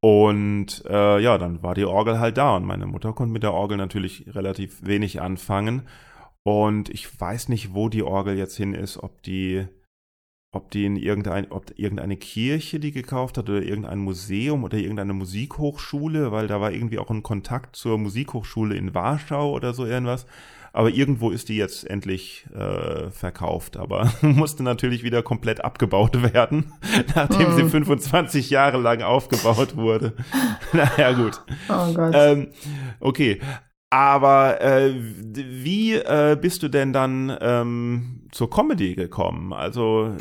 und äh, ja, dann war die Orgel halt da und meine Mutter konnte mit der Orgel natürlich relativ wenig anfangen. Und ich weiß nicht, wo die Orgel jetzt hin ist, ob die, ob die in irgendein, ob irgendeine Kirche die gekauft hat oder irgendein Museum oder irgendeine Musikhochschule, weil da war irgendwie auch ein Kontakt zur Musikhochschule in Warschau oder so irgendwas. Aber irgendwo ist die jetzt endlich äh, verkauft, aber musste natürlich wieder komplett abgebaut werden, nachdem mm. sie 25 Jahre lang aufgebaut wurde. naja, gut. Oh Gott. Ähm, okay. Aber äh, wie äh, bist du denn dann ähm, zur Comedy gekommen? Also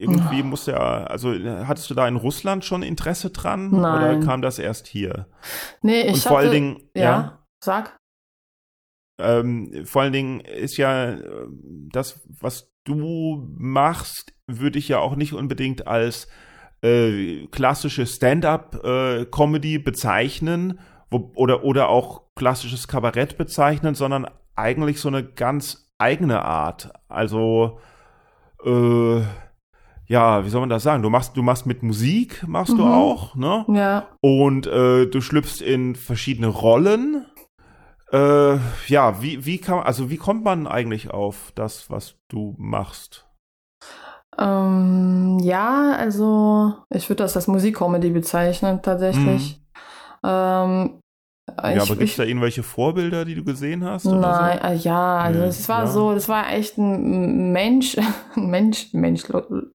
irgendwie muss ja, also hattest du da in Russland schon Interesse dran Nein. oder kam das erst hier? Nee, ich Und vor hatte, allen Dingen, ja, ja, sag. Ähm, vor allen Dingen ist ja äh, das, was du machst, würde ich ja auch nicht unbedingt als äh, klassische Stand-up-Comedy äh, bezeichnen wo, oder, oder auch klassisches Kabarett bezeichnen, sondern eigentlich so eine ganz eigene Art. Also, äh, ja, wie soll man das sagen? Du machst, du machst mit Musik, machst mhm. du auch, ne? Ja. Und äh, du schlüpfst in verschiedene Rollen. Äh, ja, wie, wie kann also wie kommt man eigentlich auf das, was du machst? Ähm, ja, also ich würde das als Musikcomedy bezeichnen tatsächlich. Mhm. Ähm, ja, ich, aber gibt es da irgendwelche Vorbilder, die du gesehen hast? Nein, so? Äh, ja, also es war ja. so, das war echt ein Mensch, Mensch, Mensch,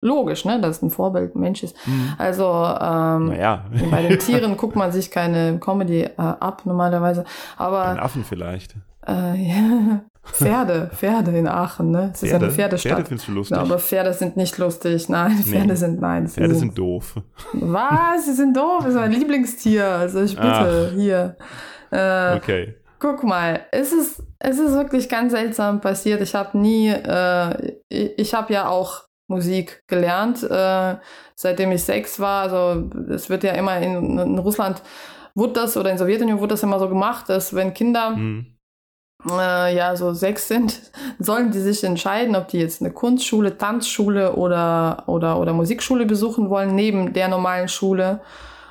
logisch, ne, dass es ein Vorbild ein Mensch ist. Mhm. Also ähm, naja. bei den Tieren guckt man sich keine Comedy äh, ab normalerweise, aber Ein Affen vielleicht. Äh, ja. Pferde, Pferde in Aachen, ne? Es ist ja eine Pferdestadt. Pferde findest du lustig. Ja, aber Pferde sind nicht lustig. Nein, Pferde nee. sind nein. Pferde sind doof. Was? Sie sind doof. Das ist mein Lieblingstier. Also ich bitte, Ach. hier. Äh, okay. Guck mal, es ist, es ist wirklich ganz seltsam passiert. Ich habe nie, äh, ich, ich habe ja auch Musik gelernt, äh, seitdem ich sechs war. Also es wird ja immer in, in Russland wurde das oder in der Sowjetunion wurde das immer so gemacht, dass wenn Kinder mhm. Äh, ja so sechs sind, sollen die sich entscheiden, ob die jetzt eine Kunstschule, Tanzschule oder oder oder Musikschule besuchen wollen neben der normalen Schule.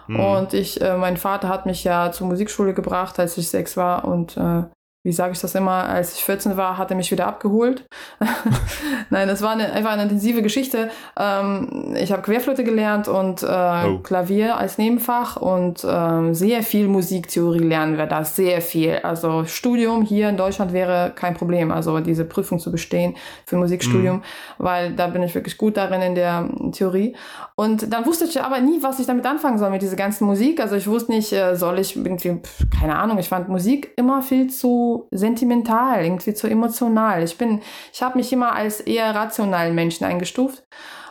Mhm. Und ich, äh, mein Vater hat mich ja zur Musikschule gebracht, als ich sechs war und äh, wie sage ich das immer, als ich 14 war, hat er mich wieder abgeholt. Nein, das war eine, einfach eine intensive Geschichte. Ähm, ich habe Querflöte gelernt und äh, oh. Klavier als Nebenfach und ähm, sehr viel Musiktheorie lernen wir da, sehr viel. Also Studium hier in Deutschland wäre kein Problem, also diese Prüfung zu bestehen für Musikstudium, mhm. weil da bin ich wirklich gut darin in der Theorie. Und dann wusste ich aber nie, was ich damit anfangen soll mit dieser ganzen Musik. Also ich wusste nicht, äh, soll ich irgendwie, keine Ahnung, ich fand Musik immer viel zu sentimental, irgendwie zu emotional. Ich bin, ich habe mich immer als eher rationalen Menschen eingestuft.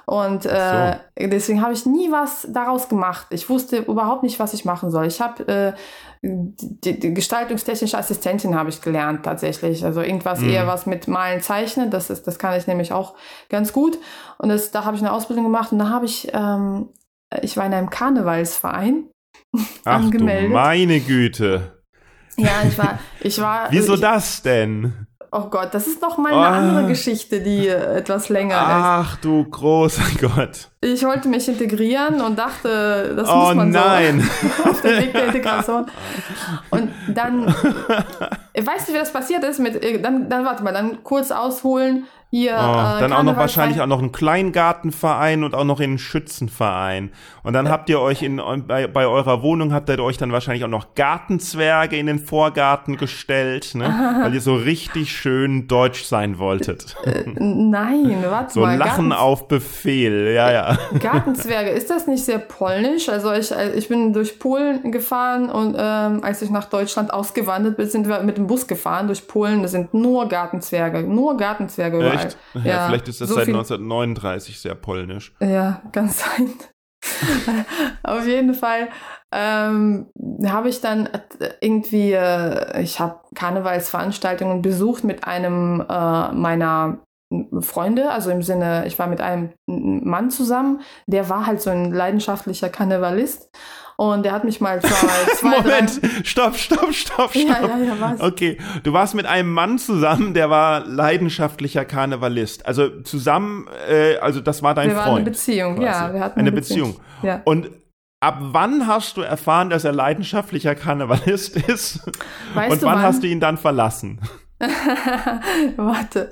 Und äh, so. deswegen habe ich nie was daraus gemacht. Ich wusste überhaupt nicht, was ich machen soll. Ich habe äh, die, die gestaltungstechnische Assistentin habe ich gelernt tatsächlich. Also irgendwas mhm. eher was mit Malen, Zeichnen. Das ist, das kann ich nämlich auch ganz gut. Und das, da habe ich eine Ausbildung gemacht und da habe ich, ähm, ich war in einem Karnevalsverein Ach angemeldet. Du meine Güte. Ja, ich war, ich war. Wieso ich, das denn? Oh Gott, das ist noch mal eine oh. andere Geschichte, die etwas länger Ach, ist. Ach du großer Gott. Ich wollte mich integrieren und dachte, das oh, muss man nein. so auf dem Weg der Integration. Und dann, weißt du, wie das passiert ist? Mit, dann, dann warte mal, dann kurz ausholen. Hier, oh, äh, dann auch noch wahrscheinlich auch noch einen Kleingartenverein und auch noch einen Schützenverein. Und dann habt ihr euch in, bei, bei eurer Wohnung habt ihr euch dann wahrscheinlich auch noch Gartenzwerge in den Vorgarten gestellt, ne? Weil ihr so richtig schön deutsch sein wolltet. Äh, nein, warte so mal. So Lachen Garten auf Befehl, ja, ja. Gartenzwerge, ist das nicht sehr polnisch? Also ich, äh, ich bin durch Polen gefahren und ähm, als ich nach Deutschland ausgewandert bin, sind wir mit dem Bus gefahren durch Polen. Das sind nur Gartenzwerge, nur Gartenzwerge überall. Echt? Ja, ja, vielleicht ist das so seit 1939 sehr polnisch. Ja, ganz sein. Auf jeden Fall ähm, habe ich dann irgendwie, äh, ich habe Karnevalsveranstaltungen besucht mit einem äh, meiner Freunde, also im Sinne, ich war mit einem Mann zusammen, der war halt so ein leidenschaftlicher Karnevalist und der hat mich mal zwei, Moment, stopp, stopp, stopp, stopp. Ja, ja, ja, was? Okay, du warst mit einem Mann zusammen, der war leidenschaftlicher Karnevalist. Also zusammen, äh, also das war dein wir Freund. Wir waren eine Beziehung, quasi. ja. Wir hatten eine, eine Beziehung. Beziehung. Ja. Und ab wann hast du erfahren, dass er leidenschaftlicher Karnevalist ist? Weißt Und wann, wann hast du ihn dann verlassen? Warte,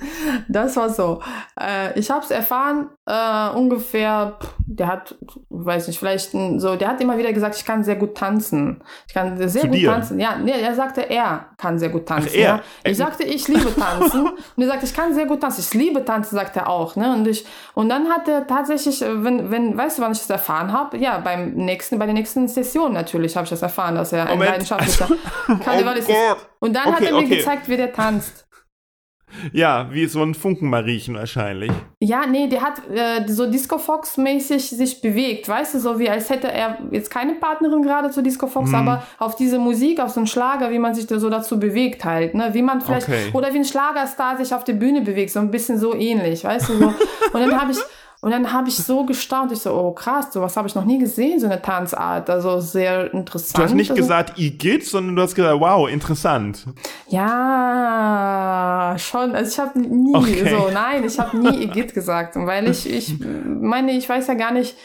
das war so. Äh, ich habe es erfahren, äh, ungefähr, der hat, weiß nicht, vielleicht ein, so, der hat immer wieder gesagt, ich kann sehr gut tanzen. Ich kann sehr Zu gut dir? tanzen. Ja, nee, er sagte, er kann sehr gut tanzen. Ach, er? Ja. Ich sagte, ich liebe tanzen. und er sagte, ich kann sehr gut tanzen. Ich liebe tanzen, sagt er auch. Ne? Und, ich, und dann hat er tatsächlich, wenn, wenn, weißt du, wann ich das erfahren habe? Ja, beim nächsten, bei der nächsten Session natürlich habe ich das erfahren, dass er ein leidenschaftlicher also, Karnevalist oh ist. Und dann okay, hat er mir okay. gezeigt, wie der tanzt. Ja, wie so ein Funkenmariechen wahrscheinlich. Ja, nee, der hat äh, so Disco Fox-mäßig sich bewegt, weißt du, so wie als hätte er jetzt keine Partnerin gerade zu Disco Fox, mhm. aber auf diese Musik, auf so einen Schlager, wie man sich da so dazu bewegt halt, ne? Wie man vielleicht, okay. oder wie ein Schlagerstar sich auf der Bühne bewegt, so ein bisschen so ähnlich, weißt du, so. Und dann habe ich, und dann habe ich so gestaunt. Ich so, oh krass, sowas habe ich noch nie gesehen, so eine Tanzart. Also sehr interessant. Du hast nicht also, gesagt, Igitt, sondern du hast gesagt, wow, interessant. Ja, schon. Also ich habe nie okay. so, nein, ich habe nie Igitt gesagt. Weil ich, ich meine, ich weiß ja gar nicht,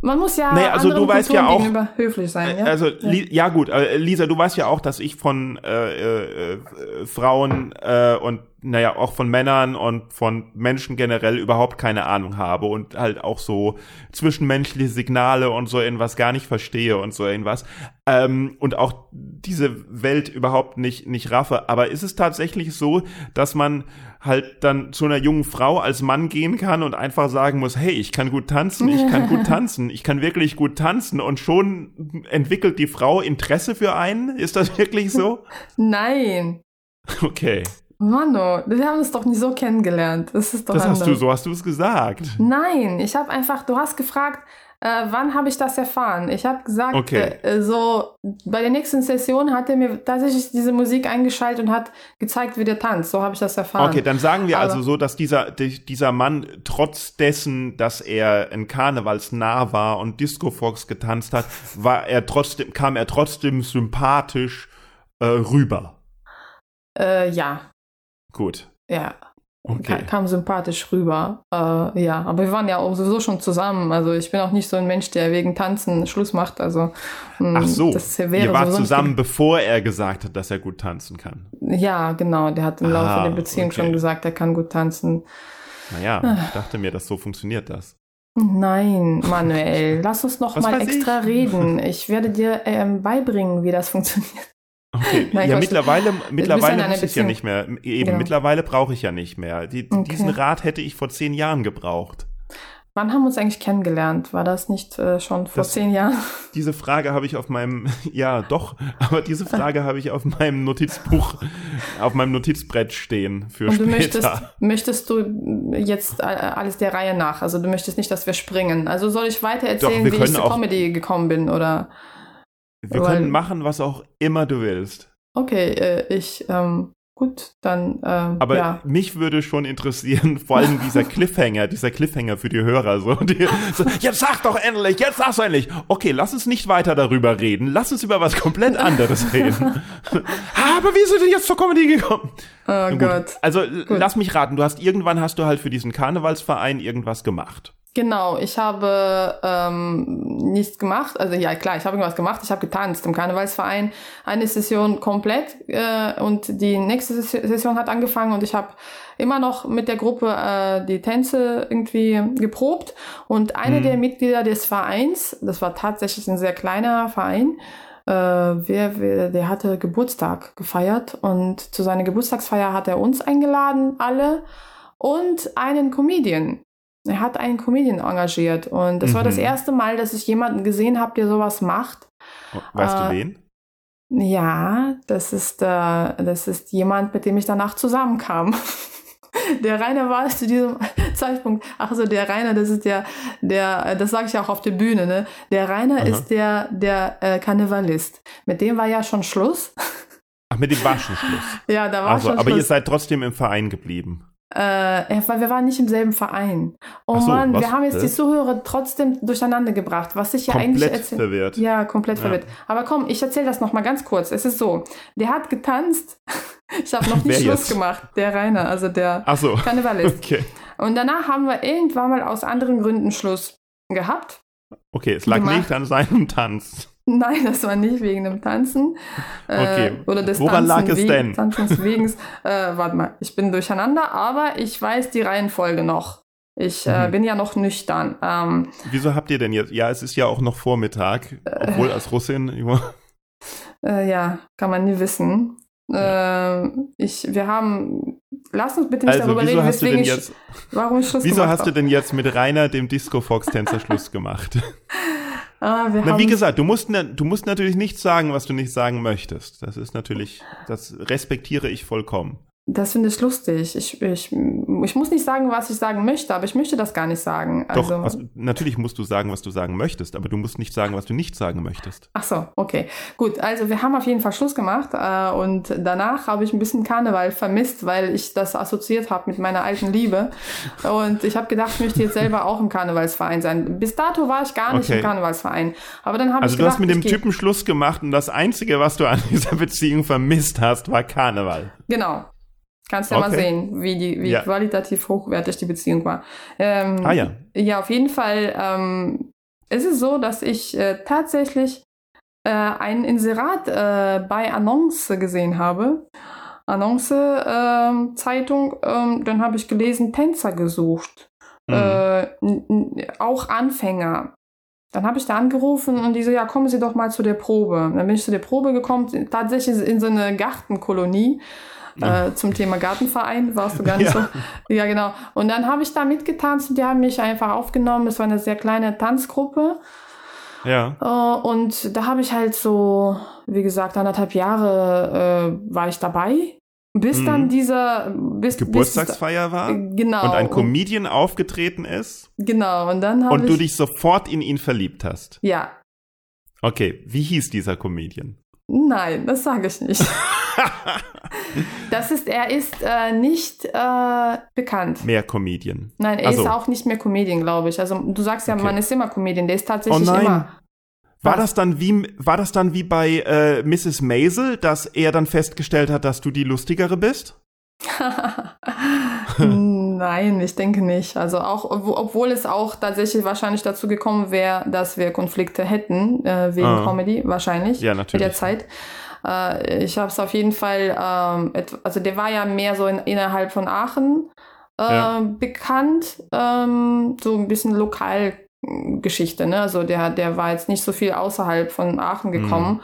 man muss ja naja, also du weißt ja auch höflich sein. Ja? Also ja. ja gut, äh, Lisa, du weißt ja auch, dass ich von äh, äh, äh, Frauen äh, und naja, auch von Männern und von Menschen generell überhaupt keine Ahnung habe und halt auch so zwischenmenschliche Signale und so irgendwas gar nicht verstehe und so irgendwas. Ähm, und auch diese Welt überhaupt nicht, nicht raffe. Aber ist es tatsächlich so, dass man halt dann zu einer jungen Frau als Mann gehen kann und einfach sagen muss, hey, ich kann gut tanzen, ich kann gut tanzen, ich kann wirklich gut tanzen und schon entwickelt die Frau Interesse für einen? Ist das wirklich so? Nein. Okay. Mano, wir haben uns doch nie so kennengelernt. Das ist doch Das anders. hast du, so hast du es gesagt. Nein, ich habe einfach, du hast gefragt, Äh, wann habe ich das erfahren? Ich habe gesagt, Okay. äh, so bei der nächsten Session hat er mir tatsächlich diese Musik eingeschaltet und hat gezeigt, wie der tanzt. So habe ich das erfahren. Okay, dann sagen wir Aber- also so, dass dieser, di- dieser Mann trotz dessen, dass er ein Karnevalsnah war und Disco Fox getanzt hat, war er trotzdem, kam er trotzdem sympathisch äh, rüber. Äh, ja, Gut. ja. Okay. Ka- Kam sympathisch rüber. Äh, ja, aber wir waren ja auch sowieso schon zusammen. Also ich bin auch nicht so ein Mensch, der wegen Tanzen Schluss macht. Also mh, Ach so, das wäre ihr wart sowieso nicht zusammen, bevor er gesagt hat, dass er gut tanzen kann. Ja, genau. Der hat im Laufe Ah, der Beziehung okay. schon gesagt, er kann gut tanzen. Naja, Ah. ich dachte mir, dass so funktioniert das. Nein, Manuel, lass uns noch Was mal extra ich? reden. Ich werde dir ähm, beibringen, wie das funktioniert. Okay, Nein, ja, mittlerweile, mittlerweile muss ich ja nicht mehr. Eben, Genau. mittlerweile brauche ich ja nicht mehr. Die, Okay. Diesen Rat hätte ich vor zehn Jahren gebraucht. Wann haben wir uns eigentlich kennengelernt? War das nicht äh, schon vor Das- zehn Jahren? Diese Frage habe ich auf meinem, ja doch, aber diese Frage habe ich auf meinem Notizbuch, auf meinem Notizbrett stehen für Und du später. möchtest, möchtest du jetzt äh, alles der Reihe nach? Also du möchtest nicht, dass wir springen. Also soll ich weiter erzählen, wir wie ich zur Comedy gekommen bin? Oder Wir weil- können machen, was auch immer du willst. okay, äh, ich ähm, gut, dann ähm, Aber ja. mich würde schon interessieren, vor allem dieser Cliffhanger, dieser Cliffhanger für die Hörer. So, die, so, jetzt sag doch endlich, jetzt sag's endlich. Okay, lass uns nicht weiter darüber reden. Lass uns über was komplett anderes reden. Aber wie sind denn jetzt zur Comedy gekommen? Oh Gut, Gott. Also lass mich raten, du hast irgendwann hast du halt für diesen Karnevalsverein irgendwas gemacht. Genau, ich habe ähm, nichts gemacht. Also ja, klar, ich habe irgendwas gemacht. Ich habe getanzt im Karnevalsverein. Eine Session komplett äh, und die nächste Ses- Session hat angefangen und ich habe immer noch mit der Gruppe äh, die Tänze irgendwie geprobt. Und eine Mhm. der Mitglieder des Vereins, das war tatsächlich ein sehr kleiner Verein, äh, wer, wer, der hatte Geburtstag gefeiert und zu seiner Geburtstagsfeier hat er uns eingeladen, alle, und einen Comedian. Er hat einen Comedian engagiert und das war das Mhm. erste Mal, dass ich jemanden gesehen habe, der sowas macht. Weißt Äh, du wen? Ja, das ist, äh, das ist jemand, mit dem ich danach zusammenkam. Der Rainer war zu diesem Zeitpunkt, ach so, der Rainer, das ist der, der, äh, das sage ich auch auf der Bühne, ne? Der Rainer Aha. ist der, der äh, Karnevalist. Mit dem war ja schon Schluss. Ach, mit dem Waschenschluss. ja, da war Also, schon aber Schluss. ihr seid trotzdem im Verein geblieben. Äh, war- wir waren nicht im selben Verein. Oh so, Mann, was? wir haben jetzt die Zuhörer trotzdem durcheinander gebracht, was ich ja eigentlich Komplett erzähl- verwirrt. Ja, komplett Ja. verwirrt. Aber komm, ich erzähle das noch mal ganz kurz. Es ist so, der hat getanzt. Ich habe noch nicht Schluss jetzt? gemacht. Der Rainer, also der Ach so. Karnevalist. Okay. Und danach haben wir irgendwann mal aus anderen Gründen Schluss gehabt. Okay, es lag Gemacht. nicht an seinem Tanz. Nein, das war nicht wegen dem Tanzen. Okay. Äh, oder des Woran lag es wegen- denn? Tanzens wegen. Äh, warte mal, ich bin durcheinander, aber ich weiß die Reihenfolge noch. Ich äh, Mhm. bin ja noch nüchtern. Ähm, Wieso habt ihr denn jetzt? Ja, es ist ja auch noch Vormittag, obwohl als Russin. Äh, ja, kann man nie wissen. Äh, ich, wir haben, lass uns bitte nicht Also, darüber wieso reden, hast du weswegen denn ich, jetzt, warum ich Schluss wieso hast du habe. denn jetzt mit Rainer, dem Disco Fox Tänzer, Schluss gemacht? Ah, wir Na, haben, wie gesagt, du musst, du musst natürlich nicht sagen, was du nicht sagen möchtest. Das ist natürlich, das respektiere ich vollkommen. Das finde ich lustig. Ich, ich, ich muss nicht sagen, was ich sagen möchte, aber ich möchte das gar nicht sagen. Doch, Also, was, natürlich musst du sagen, was du sagen möchtest, aber du musst nicht sagen, was du nicht sagen möchtest. Ach so, okay. Gut, also wir haben auf jeden Fall Schluss gemacht äh, und danach habe ich ein bisschen Karneval vermisst, weil ich das assoziiert habe mit meiner alten Liebe. Und ich habe gedacht, ich möchte jetzt selber auch im Karnevalsverein sein. Bis dato war ich gar nicht Okay. im Karnevalsverein. Aber dann habe Also ich du gedacht, hast mit dem Typen Schluss gemacht und das Einzige, was du an dieser Beziehung vermisst hast, war Karneval. Genau. Kannst ja mal Okay. sehen, wie, die, wie Ja. qualitativ hochwertig die Beziehung war. Ähm, Ah ja. Ja, auf jeden Fall. Ähm, es ist so, dass ich äh, tatsächlich äh, ein Inserat äh, bei Annonce gesehen habe. Annonce ähm, Zeitung. Ähm, dann habe ich gelesen, Tänzer gesucht. Mhm. Äh, auch Anfänger. Dann habe ich da angerufen und die so, ja, kommen Sie doch mal zu der Probe. Dann bin ich zu der Probe gekommen, tatsächlich in so eine Gartenkolonie. Äh, zum Thema Gartenverein warst du gar nicht Ja. so. Ja, genau. Und dann habe ich da mitgetanzt und die haben mich einfach aufgenommen. Es war eine sehr kleine Tanzgruppe. Ja. Äh, und da habe ich halt so, wie gesagt, anderthalb Jahre äh, war ich dabei. bis mhm. dann dieser bis, Geburtstagsfeier bis, war genau und ein Comedian aufgetreten ist genau und dann und du dich sofort in ihn verliebt hast ja okay wie hieß dieser Comedian nein das sage ich nicht das ist er ist äh, nicht äh, bekannt mehr Comedian nein er also. ist auch nicht mehr Comedian glaube ich also du sagst ja okay. man ist immer Comedian der ist tatsächlich oh immer war das dann wie war das dann wie bei äh, Mrs. Maisel, dass er dann festgestellt hat, dass du die lustigere bist? Nein, ich denke nicht. Also auch, obwohl es auch tatsächlich wahrscheinlich dazu gekommen wäre, dass wir Konflikte hätten äh, wegen ah. Comedy, wahrscheinlich ja, natürlich. mit der Zeit. Äh, ich habe es auf jeden Fall, ähm, also der war ja mehr so in, innerhalb von Aachen äh, ja. bekannt, ähm, so ein bisschen lokal Geschichte. Ne? Also der, der war jetzt nicht so viel außerhalb von Aachen gekommen. Mhm.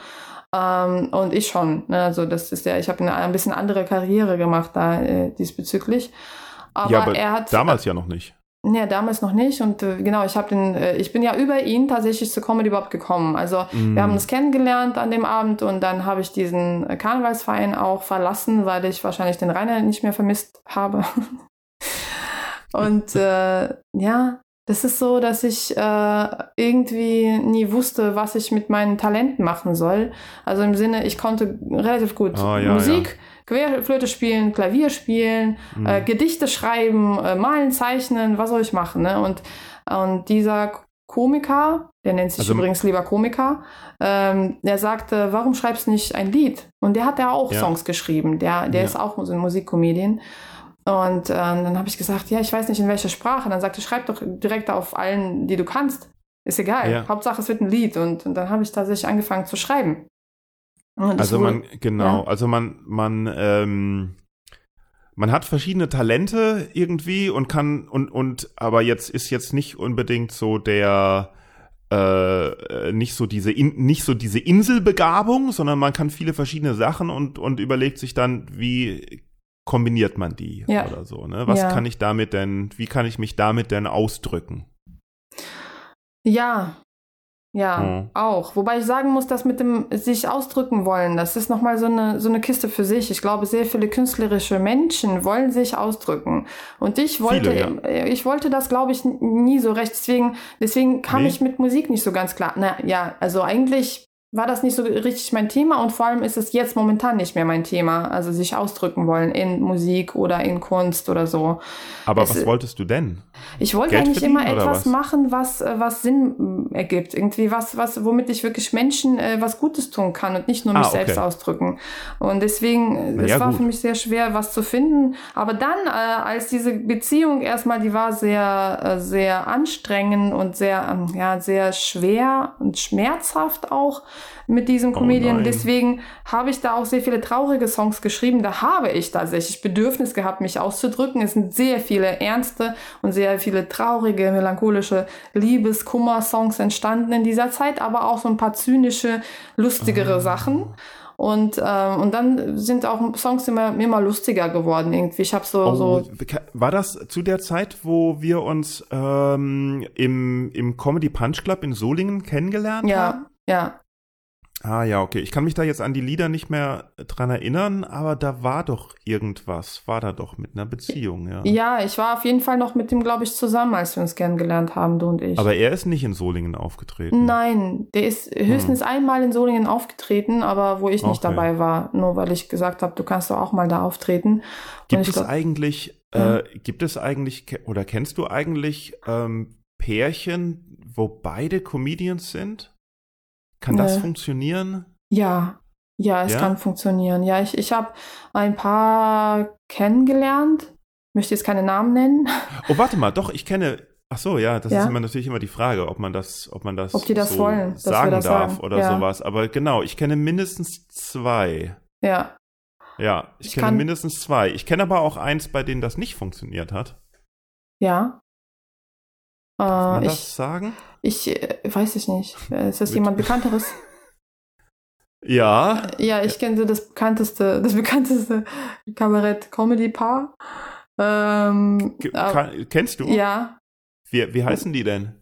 Ähm, und ich schon. Ne? Also das ist ja, ich habe eine ein bisschen andere Karriere gemacht da äh, diesbezüglich. Aber, ja, aber er hat damals ja noch nicht. Ja, damals noch nicht. Und äh, genau, ich habe den, äh, ich bin ja über ihn tatsächlich zur Comedy überhaupt gekommen. Also mm. wir haben uns kennengelernt an dem Abend und dann habe ich diesen Karnevalsverein auch verlassen, weil ich wahrscheinlich den Rainer nicht mehr vermisst habe. und äh, ja, das ist so, dass ich äh, irgendwie nie wusste, was ich mit meinen Talenten machen soll. Also im Sinne, ich konnte relativ gut oh, ja, Musik, ja. Querflöte spielen, Klavier spielen, mhm. äh, Gedichte schreiben, äh, malen, zeichnen, was soll ich machen? Ne? Und, und dieser Komiker, der nennt sich also, übrigens lieber Komiker, ähm, der sagte, warum schreibst du nicht ein Lied? Und der hat ja auch ja. Songs geschrieben. Der, der ist auch so ein Musikkomedian. Und äh, dann habe ich gesagt, ja, ich weiß nicht in welcher Sprache. Dann sagte, schreib doch direkt auf allen, die du kannst. Ist egal. Ja. Hauptsache es wird ein Lied. Und, und dann habe ich tatsächlich angefangen zu schreiben. Also wohl, man, genau, ja. also man, man, ähm, man hat verschiedene Talente irgendwie und kann, und, und, aber jetzt ist jetzt nicht unbedingt so der, äh, nicht so diese in, nicht so diese Inselbegabung, sondern man kann viele verschiedene Sachen und und überlegt sich dann, wie kombiniert man die ja. oder so. Ne? Was ja. kann ich damit denn, wie kann ich mich damit denn ausdrücken? Ja, ja, hm. auch. Wobei ich sagen muss, dass mit dem sich ausdrücken wollen, das ist nochmal so eine, so eine Kiste für sich. Ich glaube, sehr viele künstlerische Menschen wollen sich ausdrücken. Und ich wollte, viele, ja. ich wollte das, glaube ich, nie so recht. Deswegen, deswegen kam nee. ich mit Musik nicht so ganz klar. Na ja, also eigentlich war das nicht so richtig mein Thema und vor allem ist es jetzt momentan nicht mehr mein Thema, also sich ausdrücken wollen in Musik oder in Kunst oder so. Aber es, was wolltest du denn? Ich wollte Geld eigentlich immer etwas was? machen, was, äh, was Sinn äh, ergibt, irgendwie was, was, womit ich wirklich Menschen äh, was Gutes tun kann und nicht nur mich ah, okay. selbst ausdrücken. Und deswegen, es ja, war gut. für mich sehr schwer, was zu finden. Aber dann, äh, als diese Beziehung erstmal, die war sehr, äh, sehr anstrengend und sehr, ähm, ja, sehr schwer und schmerzhaft auch mit diesem oh Comedian. Oh Deswegen habe ich da auch sehr viele traurige Songs geschrieben. Da habe ich tatsächlich Bedürfnis gehabt, mich auszudrücken. Es sind sehr viele ernste und sehr viele traurige, melancholische Liebes-Kummer-Songs entstanden in dieser Zeit, aber auch so ein paar zynische, lustigere oh. Sachen. Und, ähm, und dann sind auch Songs immer, immer lustiger geworden irgendwie. Ich habe so, oh, so. War das zu der Zeit, wo wir uns ähm, im, im Comedy Punch Club in Solingen kennengelernt ja, haben? Ja, ja. Ah ja, okay. Ich kann mich da jetzt an die Lieder nicht mehr dran erinnern, aber da war doch irgendwas, war da doch mit einer Beziehung, ja. Ja, ich war auf jeden Fall noch mit dem, glaube ich, zusammen, als wir uns kennengelernt haben, du und ich. Aber er ist nicht in Solingen aufgetreten. Nein, der ist höchstens hm. einmal in Solingen aufgetreten, aber wo ich nicht okay. dabei war, nur weil ich gesagt habe, du kannst doch auch mal da auftreten. Gibt es glaub, eigentlich, ja. äh, gibt es eigentlich, oder kennst du eigentlich ähm, Pärchen, wo beide Comedians sind? Kann das funktionieren? Ja, ja, es ja? kann funktionieren. Ja, ich, ich habe ein paar kennengelernt. Möchte jetzt keine Namen nennen. Oh, warte mal, doch, ich kenne. Ach so, ja, das ja? ist immer natürlich immer die Frage, ob man das, ob man das, ob die das so wollen, sagen das darf sagen. oder ja. sowas. Aber genau, ich kenne mindestens zwei. Ja. Ja, ich, ich kenne mindestens zwei. Ich kenne aber auch eins, bei denen das nicht funktioniert hat. Ja. Darf man äh, das ich, sagen? Ich äh, weiß ich nicht. Ist das jemand Bekannteres? Ja. Ja, ich kenne so das bekannteste, das bekannteste Kabarett-Comedy-Paar. Ähm, kennst du? Ja. Wie, wie heißen die denn?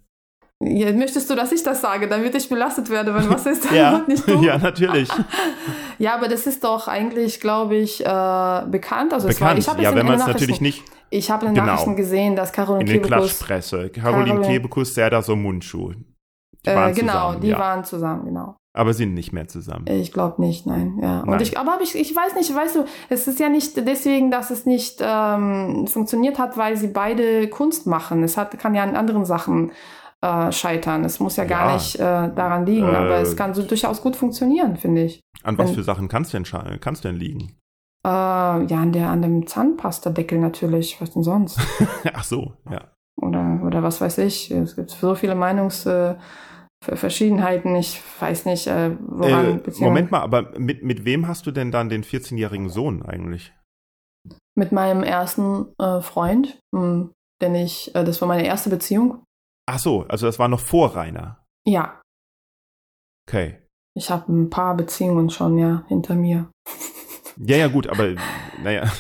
Ja, möchtest du, dass ich das sage, damit ich belastet werde, wenn was ist? ja. nicht du? ja, natürlich. Ja, aber das ist doch eigentlich, glaube ich, äh, bekannt. Also Bekannt, es war, ich ja, wenn man es natürlich nicht Ich habe in den Genau. Nachrichten gesehen, dass Caroline in den Kebekus, Klatschpresse. Caroline Caroline- Kebekus, Serda so Mundschuh. Die äh, genau, zusammen, die ja. waren zusammen, genau. aber sind nicht mehr zusammen. Ich glaube nicht, nein. Ja. Nein. Und ich, aber ich, ich weiß nicht, weißt du, es ist ja nicht deswegen, dass es nicht ähm, funktioniert hat, weil sie beide Kunst machen. Es hat, kann ja an anderen Sachen äh, scheitern. Es muss ja gar Ja. nicht äh, daran liegen, Äh, aber es kann so durchaus gut funktionieren, finde ich. An was wenn- für Sachen kannst du denn, kannst du denn liegen? Äh, ja, an, der, an dem Zahnpastadeckel natürlich, was denn sonst? Ach so, ja. oder, oder was weiß ich. Es gibt so viele Meinungsverschiedenheiten. Äh, Verschiedenheiten. ich weiß nicht, äh, woran Äh, Moment mal, aber mit, mit wem hast du denn dann den 14-jährigen Sohn eigentlich? Mit meinem ersten äh, Freund, mh, denn ich, äh, das war meine erste Beziehung. Ach so, also das war noch vor Rainer. Ja, Okay. ich habe ein paar Beziehungen schon, ja, hinter mir. Ja, ja, gut, aber naja,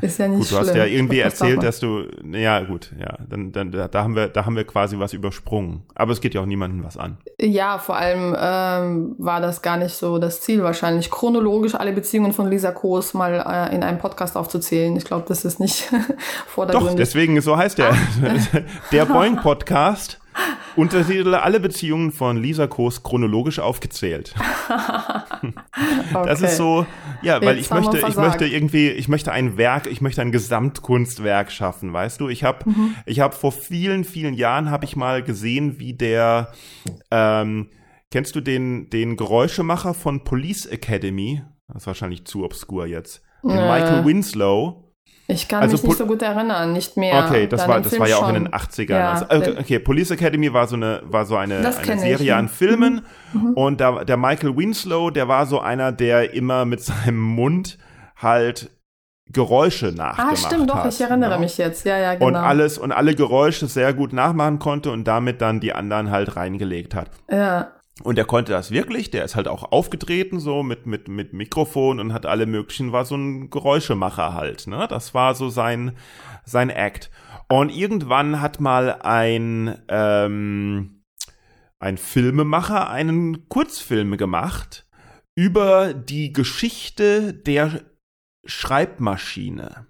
Ist ja nicht gut, du schlimm. hast ja irgendwie erzählt, dass du, ja, gut, ja, dann, dann da da haben wir, da haben wir quasi was übersprungen. Aber es geht ja auch niemandem was an. Ja, vor allem ähm, war das gar nicht so das Ziel wahrscheinlich, chronologisch alle Beziehungen von Lisa Koos mal äh, in einem Podcast aufzuzählen. Ich glaube, das ist nicht Doch, vordergründig. deswegen, so heißt der, der Boing Podcast. Untertitel alle Beziehungen von Lisa Koos chronologisch aufgezählt. Das Okay. ist so, ja, weil Jetzt ich möchte, ich möchte irgendwie, ich möchte ein Werk, ich möchte ein Gesamtkunstwerk schaffen, weißt du? Ich habe, Mhm. ich habe vor vielen, vielen Jahren habe ich mal gesehen, wie der, ähm, kennst du den, den Geräuschemacher von Police Academy? Das ist wahrscheinlich zu obskur jetzt. Den Äh. Michael Winslow. Ich kann Also mich nicht so gut erinnern, nicht mehr. Okay, das war, das war ja auch in schon. den 80ern. Ja, also, okay, okay, Police Academy war so eine, war so eine, eine ich, Serie ja. an Filmen. Mhm. Und da, der Michael Winslow, der war so einer, der immer mit seinem Mund halt Geräusche nachgemacht Ah, stimmt, doch, hat. ich erinnere ne? mich jetzt. Ja, ja, genau. Und alles und alle Geräusche sehr gut nachmachen konnte und damit dann die anderen halt reingelegt hat. Ja, Und er konnte das wirklich, der ist halt auch aufgetreten so mit, mit, mit Mikrofon und hat alle möglichen, war so ein Geräuschemacher halt, ne? Das war so sein, sein Act. Und irgendwann hat mal ein, ähm, ein Filmemacher einen Kurzfilm gemacht über die Geschichte der Schreibmaschine.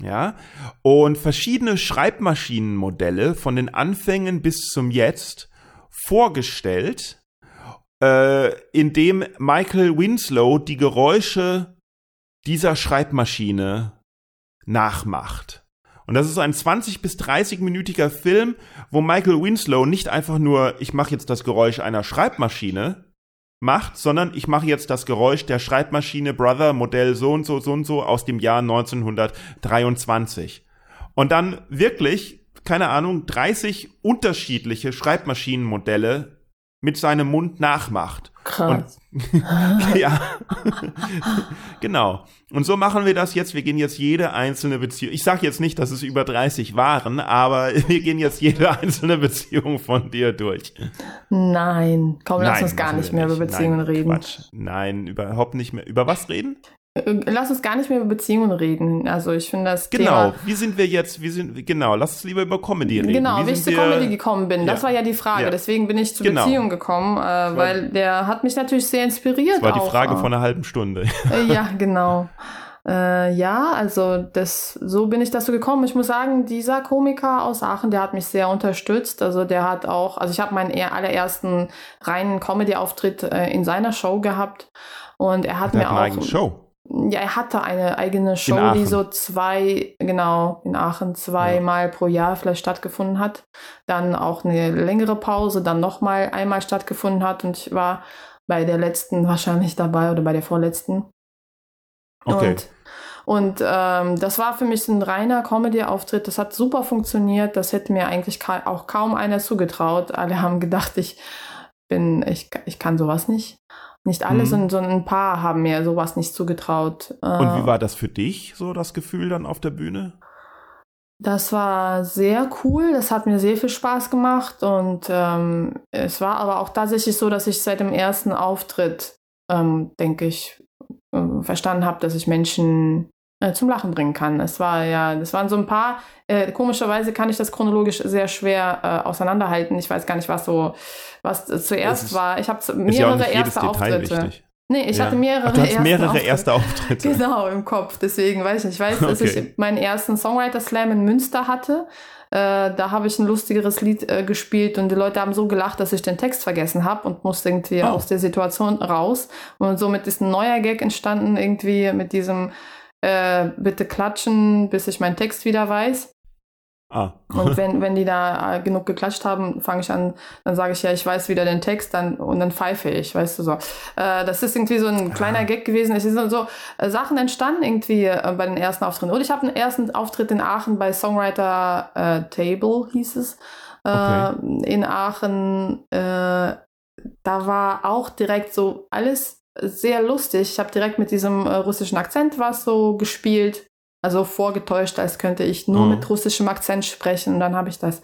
Ja, und verschiedene Schreibmaschinenmodelle von den Anfängen bis zum Jetzt vorgestellt, äh, indem Michael Winslow die Geräusche dieser Schreibmaschine nachmacht. Und das ist ein 20 bis 30-minütiger Film, wo Michael Winslow nicht einfach nur, ich mache jetzt das Geräusch einer Schreibmaschine macht, sondern ich mache jetzt das Geräusch der Schreibmaschine Brother Modell so und so, so und so aus dem Jahr 1923. Und dann wirklich, keine Ahnung, 30 unterschiedliche Schreibmaschinenmodelle mit seinem Mund nachmacht. krass. Ja, genau. Und so machen wir das jetzt. Wir gehen jetzt jede einzelne Beziehung. Ich sage jetzt nicht, dass es über 30 waren, aber wir gehen jetzt jede einzelne Beziehung von dir durch. Nein, komm, lass Nein, uns gar nicht mehr über Beziehungen Nein, reden. Quatsch. Nein, überhaupt nicht mehr. Über was reden? Lass uns gar nicht mehr über Beziehungen reden. Also ich finde das Genau. Thema. Wie sind wir jetzt? Wie sind genau? Lass uns lieber über Comedy reden. Genau, wie ich sind zur wir- Comedy gekommen bin, das Ja. war ja die Frage. Ja. Deswegen bin ich zur Genau. Beziehung gekommen, äh, weil der hat mich natürlich sehr inspiriert. Das war die auch, Frage äh, von einer halben Stunde. Äh, ja, genau. Äh, ja, also das, so bin ich dazu gekommen. Ich muss sagen, dieser Komiker aus Aachen, der hat mich sehr unterstützt. Also der hat auch, also ich habe meinen eher allerersten reinen Comedy-Auftritt äh, in seiner Show gehabt und er hat mir hat eine auch eigene Show. Ja, er hatte eine eigene Show, die so zwei, genau, in Aachen zweimal pro Jahr vielleicht stattgefunden hat. Dann auch eine längere Pause, dann nochmal einmal stattgefunden hat und ich war bei der letzten wahrscheinlich dabei oder bei der vorletzten. Okay. Und, und ähm, das war für mich ein reiner Comedy-Auftritt. Das hat super funktioniert. Das hätte mir eigentlich ka auch kaum einer zugetraut. Alle haben gedacht, ich bin, ich, ich kann sowas nicht. Nicht alle, Mhm. sondern so ein paar haben mir sowas nicht zugetraut. Äh, Und wie war das für dich, so das Gefühl dann auf der Bühne? Das war sehr cool, das hat mir sehr viel Spaß gemacht und ähm, es war aber auch tatsächlich so, dass ich seit dem ersten Auftritt, ähm, denke ich, äh, verstanden habe, dass ich Menschen äh, zum Lachen bringen kann. Es war ja, das waren so ein paar, äh, komischerweise kann ich das chronologisch sehr schwer äh, auseinanderhalten. Ich weiß gar nicht, was so, was zuerst ist- war. Ich habe ja mehrere jedes erste Auftritte. wichtig. Nee, ich Ja. hatte mehrere Ach, du hast erste mehrere Auftritte. erste Auftritte. Genau, im Kopf. Deswegen weiß ich nicht. Ich weiß, dass Okay. ich meinen ersten Songwriter-Slam in Münster hatte. Äh, da habe ich ein lustigeres Lied äh, gespielt und die Leute haben so gelacht, dass ich den Text vergessen habe und musste irgendwie Oh. aus der Situation raus. Und somit ist ein neuer Gag entstanden, irgendwie mit diesem äh, Bitte klatschen, bis ich meinen Text wieder weiß. Ah. Und wenn, wenn die da äh, genug geklatscht haben, fange ich an, dann sage ich ja, ich weiß wieder den Text, dann und dann pfeife ich, weißt du so. Äh, das ist irgendwie so ein kleiner Gag gewesen. Es sind so äh, Sachen entstanden irgendwie äh, bei den ersten Auftritten. Und ich habe einen ersten Auftritt in Aachen bei Songwriter äh, Table, hieß es. Äh, Okay. In Aachen, da war auch direkt so alles sehr lustig. Ich habe direkt mit diesem russischen Akzent was so gespielt. Also vorgetäuscht, als könnte ich nur Mhm. mit russischem Akzent sprechen. Und dann habe ich das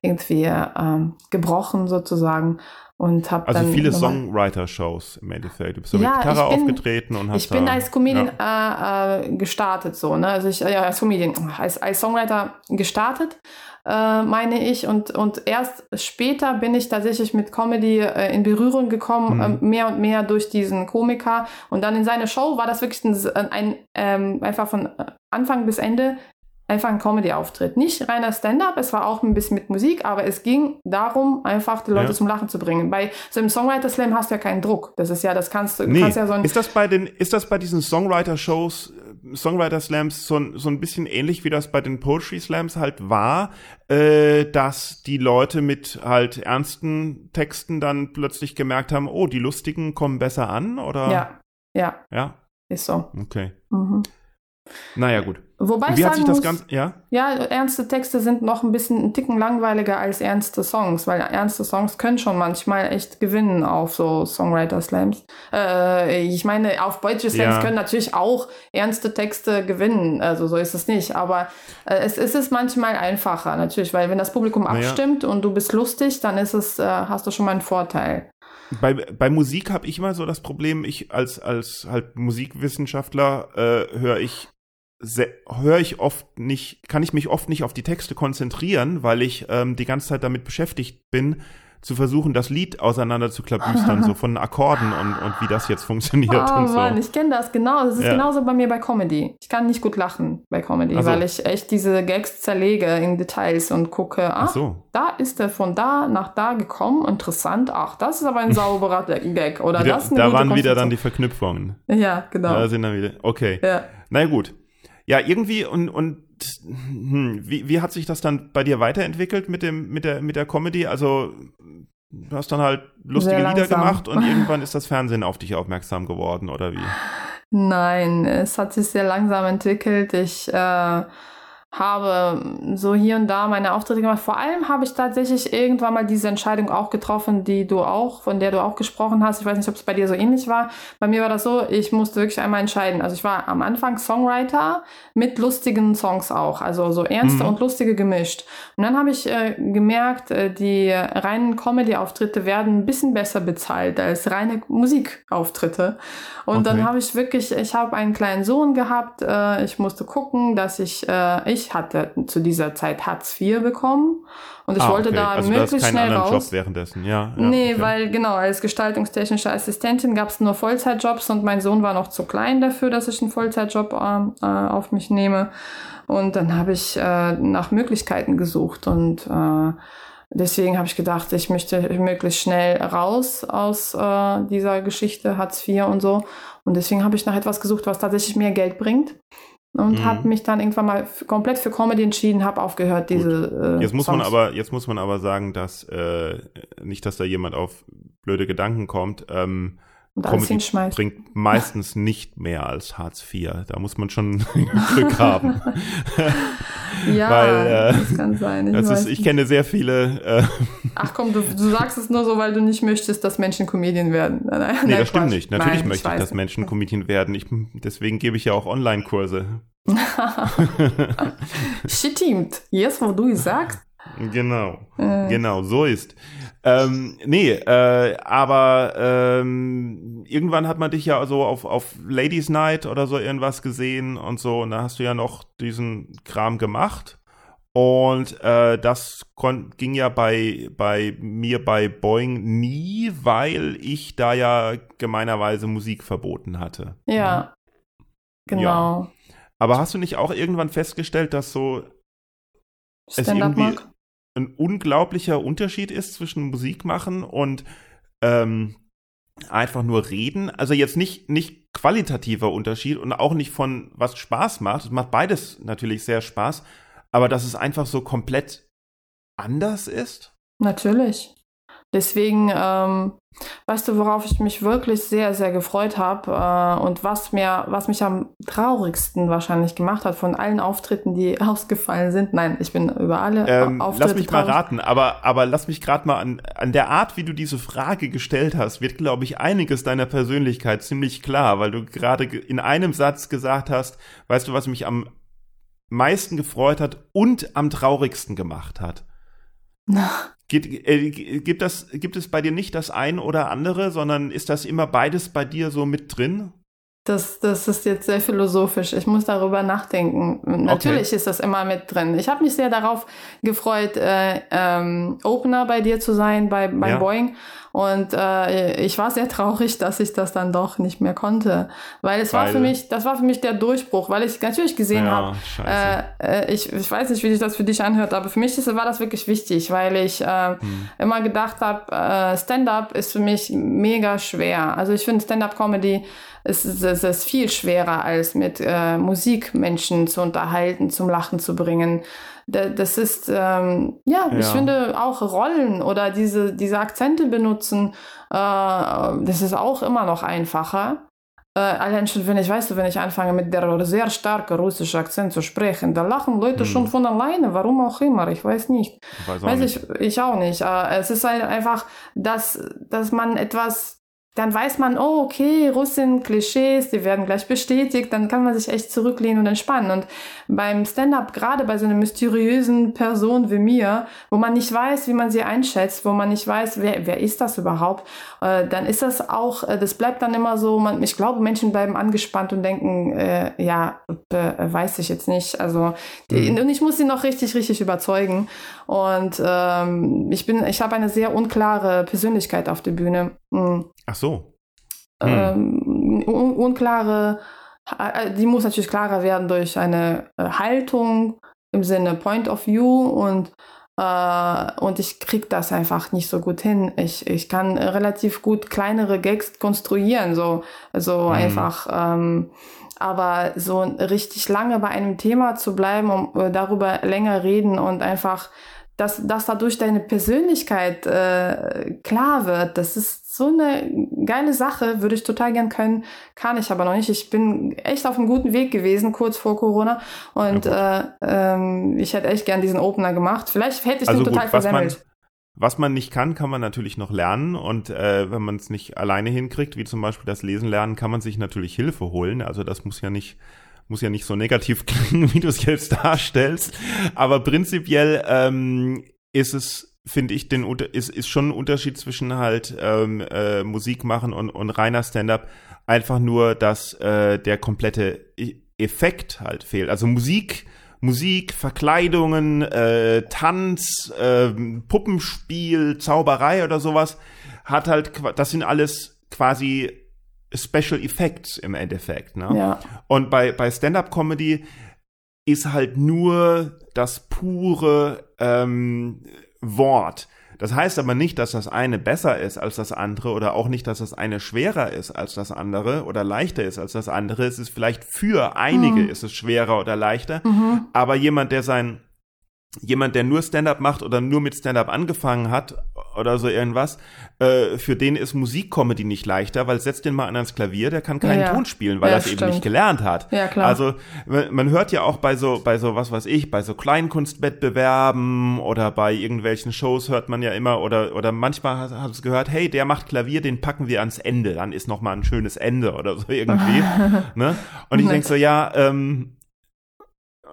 irgendwie ähm, gebrochen sozusagen und habe Also dann viele Songwriter-Shows im Endeffekt. Du bist so Ja, mit Gitarre bin- aufgetreten und hast Ich bin da, als Comedian äh, äh, gestartet so, ne? Also ich ja, als Comedian, als, als Songwriter gestartet, äh, meine ich. Und, und erst später bin ich tatsächlich mit Comedy äh, in Berührung gekommen, Mhm. ähm, mehr und mehr durch diesen Komiker. Und dann in seiner Show war das wirklich ein, ein ähm, einfach von Anfang bis Ende einfach ein Comedy-Auftritt. Nicht reiner Stand-up, es war auch ein bisschen mit Musik, aber es ging darum, einfach die Leute Ja. zum Lachen zu bringen. Bei so einem Songwriter-Slam hast du ja keinen Druck. Das ist ja, das kannst du, Nee, kannst ja so ein ist das bei den, ist das bei diesen Songwriter-Shows, äh, Songwriter-Slams so, ein- so ein bisschen ähnlich wie das bei den Poetry-Slams halt war, äh, dass die Leute mit halt ernsten Texten dann plötzlich gemerkt haben, oh, die lustigen kommen besser an, oder? Ja, ja, Ja, ist so. okay. Mhm. Naja, gut. Wobei ich Wie hat sagen sich das muss, Ganze, ja? ja, ernste Texte sind noch ein bisschen ein Ticken langweiliger als ernste Songs, weil ernste Songs können schon manchmal echt gewinnen auf so Songwriter-Slams. Äh, ich meine, auf Poetry Slams Ja. können natürlich auch ernste Texte gewinnen, also so ist es nicht, aber äh, es, es ist manchmal einfacher natürlich, weil wenn das Publikum Naja. abstimmt und du bist lustig, dann ist es, äh, hast du schon mal einen Vorteil. Bei, bei Musik habe ich mal so das Problem, ich als, als halt Musikwissenschaftler äh, höre ich höre ich oft nicht, kann ich mich oft nicht auf die Texte konzentrieren, weil ich ähm, die ganze Zeit damit beschäftigt bin, zu versuchen, das Lied auseinander zu klabüstern, so von Akkorden und, und wie das jetzt funktioniert Oh und so. Mann, ich kenne das genau. Das ist Ja. genauso bei mir bei Comedy. Ich kann nicht gut lachen bei Comedy, Ach so. weil ich echt diese Gags zerlege in Details und gucke, Ach ach, so. da ist er von da nach da gekommen, interessant, ach, das ist aber ein sauberer Gag oder Wieder, das ist eine da waren wieder dann die. Verknüpfungen. Ja, genau. Da sind dann wieder. Okay. ja. Na gut. Ja, irgendwie und und hm, wie, wie hat sich das dann bei dir weiterentwickelt mit dem mit der mit der Comedy? Also du hast dann halt lustige Lieder gemacht und irgendwann ist das Fernsehen auf dich aufmerksam geworden oder wie? Nein, es hat sich sehr langsam entwickelt. Ich äh, habe so hier und da meine Auftritte gemacht. Vor allem habe ich tatsächlich irgendwann mal diese Entscheidung auch getroffen, die du auch, von der du auch gesprochen hast. Ich weiß nicht, ob es bei dir so ähnlich war. Bei mir war das so, ich musste wirklich einmal entscheiden. Also ich war am Anfang Songwriter mit lustigen Songs auch, also so ernste Mhm. und lustige gemischt. Und dann habe ich äh, gemerkt, äh, die reinen Comedy-Auftritte werden ein bisschen besser bezahlt als reine Musikauftritte. Und Okay. dann habe ich wirklich, ich habe einen kleinen Sohn gehabt, äh, ich musste gucken, dass ich, äh, ich hatte zu dieser Zeit Hartz IV bekommen und ich Ah, wollte okay. da also möglichst keinen schnell anderen raus. Job währenddessen, ja. ja nee, okay. weil genau, als gestaltungstechnische Assistentin gab es nur Vollzeitjobs und mein Sohn war noch zu klein dafür, dass ich einen Vollzeitjob ähm, äh, auf mich nehme. Und dann habe ich äh, nach Möglichkeiten gesucht und äh, deswegen habe ich gedacht, ich möchte möglichst schnell raus aus äh, dieser Geschichte Hartz IV und so. Und deswegen habe ich nach etwas gesucht, was tatsächlich mehr Geld bringt. Und Mhm. habe mich dann irgendwann mal komplett für Comedy entschieden, habe aufgehört, diese. Äh, Jetzt muss man Songs. aber, jetzt muss man aber sagen, dass äh, nicht, dass da jemand auf blöde Gedanken kommt. Ähm, und alles Comedy hinschmeißen. bringt meistens nicht mehr als Hartz IV. Da muss man schon Glück haben. Ja, Weil, äh, das kann sein. Ich, ist, ich kenne sehr viele. Äh, Ach komm, du, du sagst es nur so, weil du nicht möchtest, dass Menschen Comedian werden. Nein, nein, nee, nein, das stimmt nicht. Natürlich Nein, möchte ich, weiß dass Menschen Comedian werden. Ich, deswegen gebe ich ja auch Online-Kurse. Stimmt. Jetzt, wo du es sagst. Genau. Äh, Genau, so ist. Ähm, nee, äh, aber ähm, irgendwann hat man dich ja so auf, auf Ladies Night oder so irgendwas gesehen und so. Und da hast du ja noch diesen Kram gemacht. Und äh, das ging ja bei, bei mir bei Boeing nie, weil ich da ja gemeinerweise Musik verboten hatte. Ja, genau. Ja. Aber hast du nicht auch irgendwann festgestellt, dass so es irgendwie ein unglaublicher Unterschied ist zwischen Musik machen und ähm, einfach nur reden? Also jetzt nicht, nicht qualitativer Unterschied und auch nicht von was Spaß macht. Es macht beides natürlich sehr Spaß aber dass es einfach so komplett anders ist? Natürlich. Deswegen, ähm, weißt du, worauf ich mich wirklich sehr, sehr gefreut habe äh, und was mir, was mich am traurigsten wahrscheinlich gemacht hat von allen Auftritten, die ausgefallen sind. Nein, ich bin über alle ähm, Auftritte. Lass mich traurig. mal raten, aber, aber lass mich gerade mal an, an der Art, wie du diese Frage gestellt hast, wird, glaube ich, einiges deiner Persönlichkeit ziemlich klar, weil du gerade in einem Satz gesagt hast, weißt du, was mich am meisten gefreut hat und am traurigsten gemacht hat. Gibt, äh, gibt, das, gibt es bei dir nicht das ein oder andere, sondern ist das immer beides bei dir so mit drin? Das, das ist jetzt sehr philosophisch. Ich muss darüber nachdenken. Natürlich okay. ist das immer mit drin. Ich habe mich sehr darauf gefreut, äh, ähm, Opener bei dir zu sein, bei, bei ja. Boeing. Und äh, ich war sehr traurig, dass ich das dann doch nicht mehr konnte. Weil es weil, war für mich, das war für mich der Durchbruch, weil ich natürlich gesehen ja, habe, äh, äh, ich, ich weiß nicht, wie sich das für dich anhört, aber für mich ist, war das wirklich wichtig, weil ich äh, hm. immer gedacht habe, äh, Stand-up ist für mich mega schwer. Also ich finde Stand-up-Comedy es ist, es ist viel schwerer, als mit äh, Musik Menschen zu unterhalten, zum Lachen zu bringen. Das ist, ähm, ja, ja, ich finde auch Rollen oder diese, diese Akzente benutzen, äh, das ist auch immer noch einfacher. Äh, allein schon, wenn ich, weißt du, wenn ich anfange mit der sehr starken russischen Akzent zu sprechen, da lachen Leute hm. schon von alleine, warum auch immer, ich weiß nicht. Weiß, weiß nicht. ich, ich auch nicht. Äh, es ist halt einfach, dass, dass man etwas dann weiß man, oh, okay, Russin, Klischees, die werden gleich bestätigt, dann kann man sich echt zurücklehnen und entspannen. Und beim Stand-up, gerade bei so einer mysteriösen Person wie mir, wo man nicht weiß, wie man sie einschätzt, wo man nicht weiß, wer, wer ist das überhaupt, äh, dann ist das auch, äh, das bleibt dann immer so, man, ich glaube, Menschen bleiben angespannt und denken, äh, ja, äh, weiß ich jetzt nicht. Also, die, mhm. und ich muss sie noch richtig, richtig überzeugen. Und ähm, ich bin, ich habe eine sehr unklare Persönlichkeit auf der Bühne. Mhm. Ach so. Hm. Ähm, un unklare, äh, die muss natürlich klarer werden durch eine äh, Haltung im Sinne Point of View und Uh, und ich krieg das einfach nicht so gut hin. Ich, ich kann relativ gut kleinere Gags konstruieren, so, so mhm. einfach. Ähm, aber so richtig lange bei einem Thema zu bleiben, um uh, darüber länger reden und einfach, dass, dass dadurch deine Persönlichkeit äh, klar wird, das ist so eine geile Sache, würde ich total gern können, kann ich aber noch nicht. Ich bin echt auf einem guten Weg gewesen, kurz vor Corona. Und ja, äh, ähm, ich hätte echt gern diesen Opener gemacht. Vielleicht hätte ich also den total gut, versemmelt. Was man nicht kann, kann man natürlich noch lernen. Und äh, wenn man es nicht alleine hinkriegt, wie zum Beispiel das Lesen lernen, kann man sich natürlich Hilfe holen. Also das muss ja nicht muss ja nicht so negativ klingen, wie du es jetzt darstellst. Aber prinzipiell ähm, ist es finde ich, den ist, ist schon ein Unterschied zwischen halt ähm, äh, Musik machen und, und reiner Stand-up. Einfach nur, dass äh, der komplette e-, Effekt halt fehlt. Also Musik, Musik, Verkleidungen, äh, Tanz, äh, Puppenspiel, Zauberei oder sowas hat halt, das sind alles quasi Special Effects im Endeffekt. Ne? Ja. Und bei, bei Stand-up-Comedy ist halt nur das pure ähm, Wort. Das heißt aber nicht, dass das eine besser ist als das andere oder auch nicht, dass das eine schwerer ist als das andere oder leichter ist als das andere. Es ist vielleicht für einige mhm. ist es schwerer oder leichter, mhm. aber jemand, der sein jemand, der nur Stand-up macht oder nur mit Stand-up angefangen hat oder so irgendwas, äh, für den ist Musikcomedy nicht leichter, weil setzt den mal an ans Klavier, der kann keinen ja, Ton spielen, weil ja, er es eben nicht gelernt hat. Ja, klar. Also man hört ja auch bei so, bei so, was weiß ich, bei so Kleinkunstwettbewerben oder bei irgendwelchen Shows hört man ja immer oder, oder manchmal hat, hat es gehört, hey, der macht Klavier, den packen wir ans Ende, dann ist noch mal ein schönes Ende oder so irgendwie. ne? Und ich denke so, ja, ähm,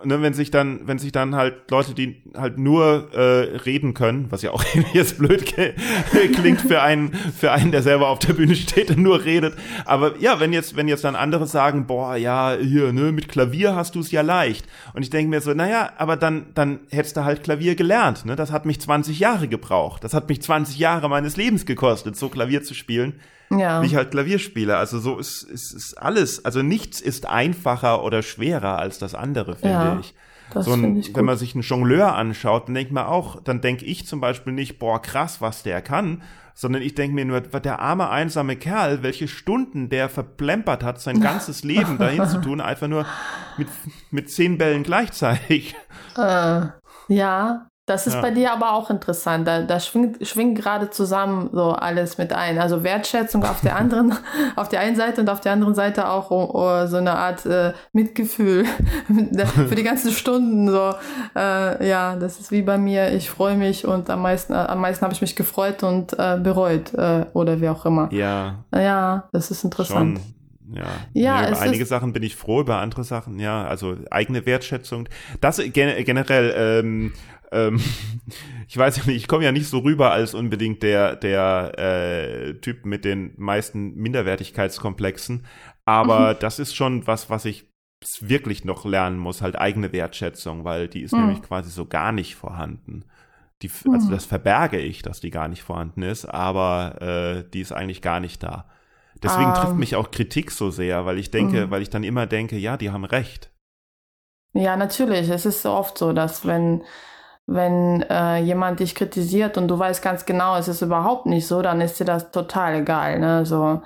ne, wenn sich dann, wenn sich dann halt Leute, die halt nur äh, reden können, was ja auch jetzt blöd klingt für einen, für einen, der selber auf der Bühne steht und nur redet. Aber ja, wenn jetzt, wenn jetzt dann andere sagen, boah, ja, hier, ne, mit Klavier hast du es ja leicht. Und ich denke mir so, naja, aber dann, dann hättest du halt Klavier gelernt. Ne? Das hat mich 20 Jahre gebraucht. Das hat mich 20 Jahre meines Lebens gekostet, so Klavier zu spielen ja. wie ich halt Klavier spiele. Also so ist, ist, ist alles, also nichts ist einfacher oder schwerer als das andere, finde ja, ich. Das so ein, ich wenn man sich einen Jongleur anschaut, dann denkt man auch, dann denke ich zum Beispiel nicht, boah, krass, was der kann, sondern ich denke mir nur, der arme, einsame Kerl, welche Stunden der verplempert hat, sein ganzes Leben dahin zu tun, einfach nur mit, mit zehn Bällen gleichzeitig. Äh, ja, das ist ja. bei dir aber auch interessant. Da, da schwingt, schwingt gerade zusammen so alles mit ein. Also Wertschätzung auf der anderen, auf der einen Seite und auf der anderen Seite auch oh, oh, so eine Art äh, Mitgefühl für die ganzen Stunden. So, äh, ja, das ist wie bei mir. Ich freue mich und am meisten, äh, am meisten habe ich mich gefreut und äh, bereut äh, oder wie auch immer. Ja. Ja, das ist interessant. Schon. Ja, ja nee, über einige Sachen bin ich froh, über andere Sachen, ja, also eigene Wertschätzung. Das gen generell, ähm, ähm, ich weiß ja nicht, ich komme ja nicht so rüber als unbedingt der, der äh, Typ mit den meisten Minderwertigkeitskomplexen, aber mhm. das ist schon was, was ich wirklich noch lernen muss, halt eigene Wertschätzung, weil die ist mhm. nämlich quasi so gar nicht vorhanden. Die, also mhm. das verberge ich, dass die gar nicht vorhanden ist, aber äh, die ist eigentlich gar nicht da. Deswegen um. trifft ähm. mich auch Kritik so sehr, weil ich denke, mhm. weil ich dann immer denke, ja, die haben recht. Ja, natürlich. Es ist so oft so, dass wenn wenn äh, jemand dich kritisiert und du weißt ganz genau, es ist überhaupt nicht so, dann ist dir das total egal. Ne? So.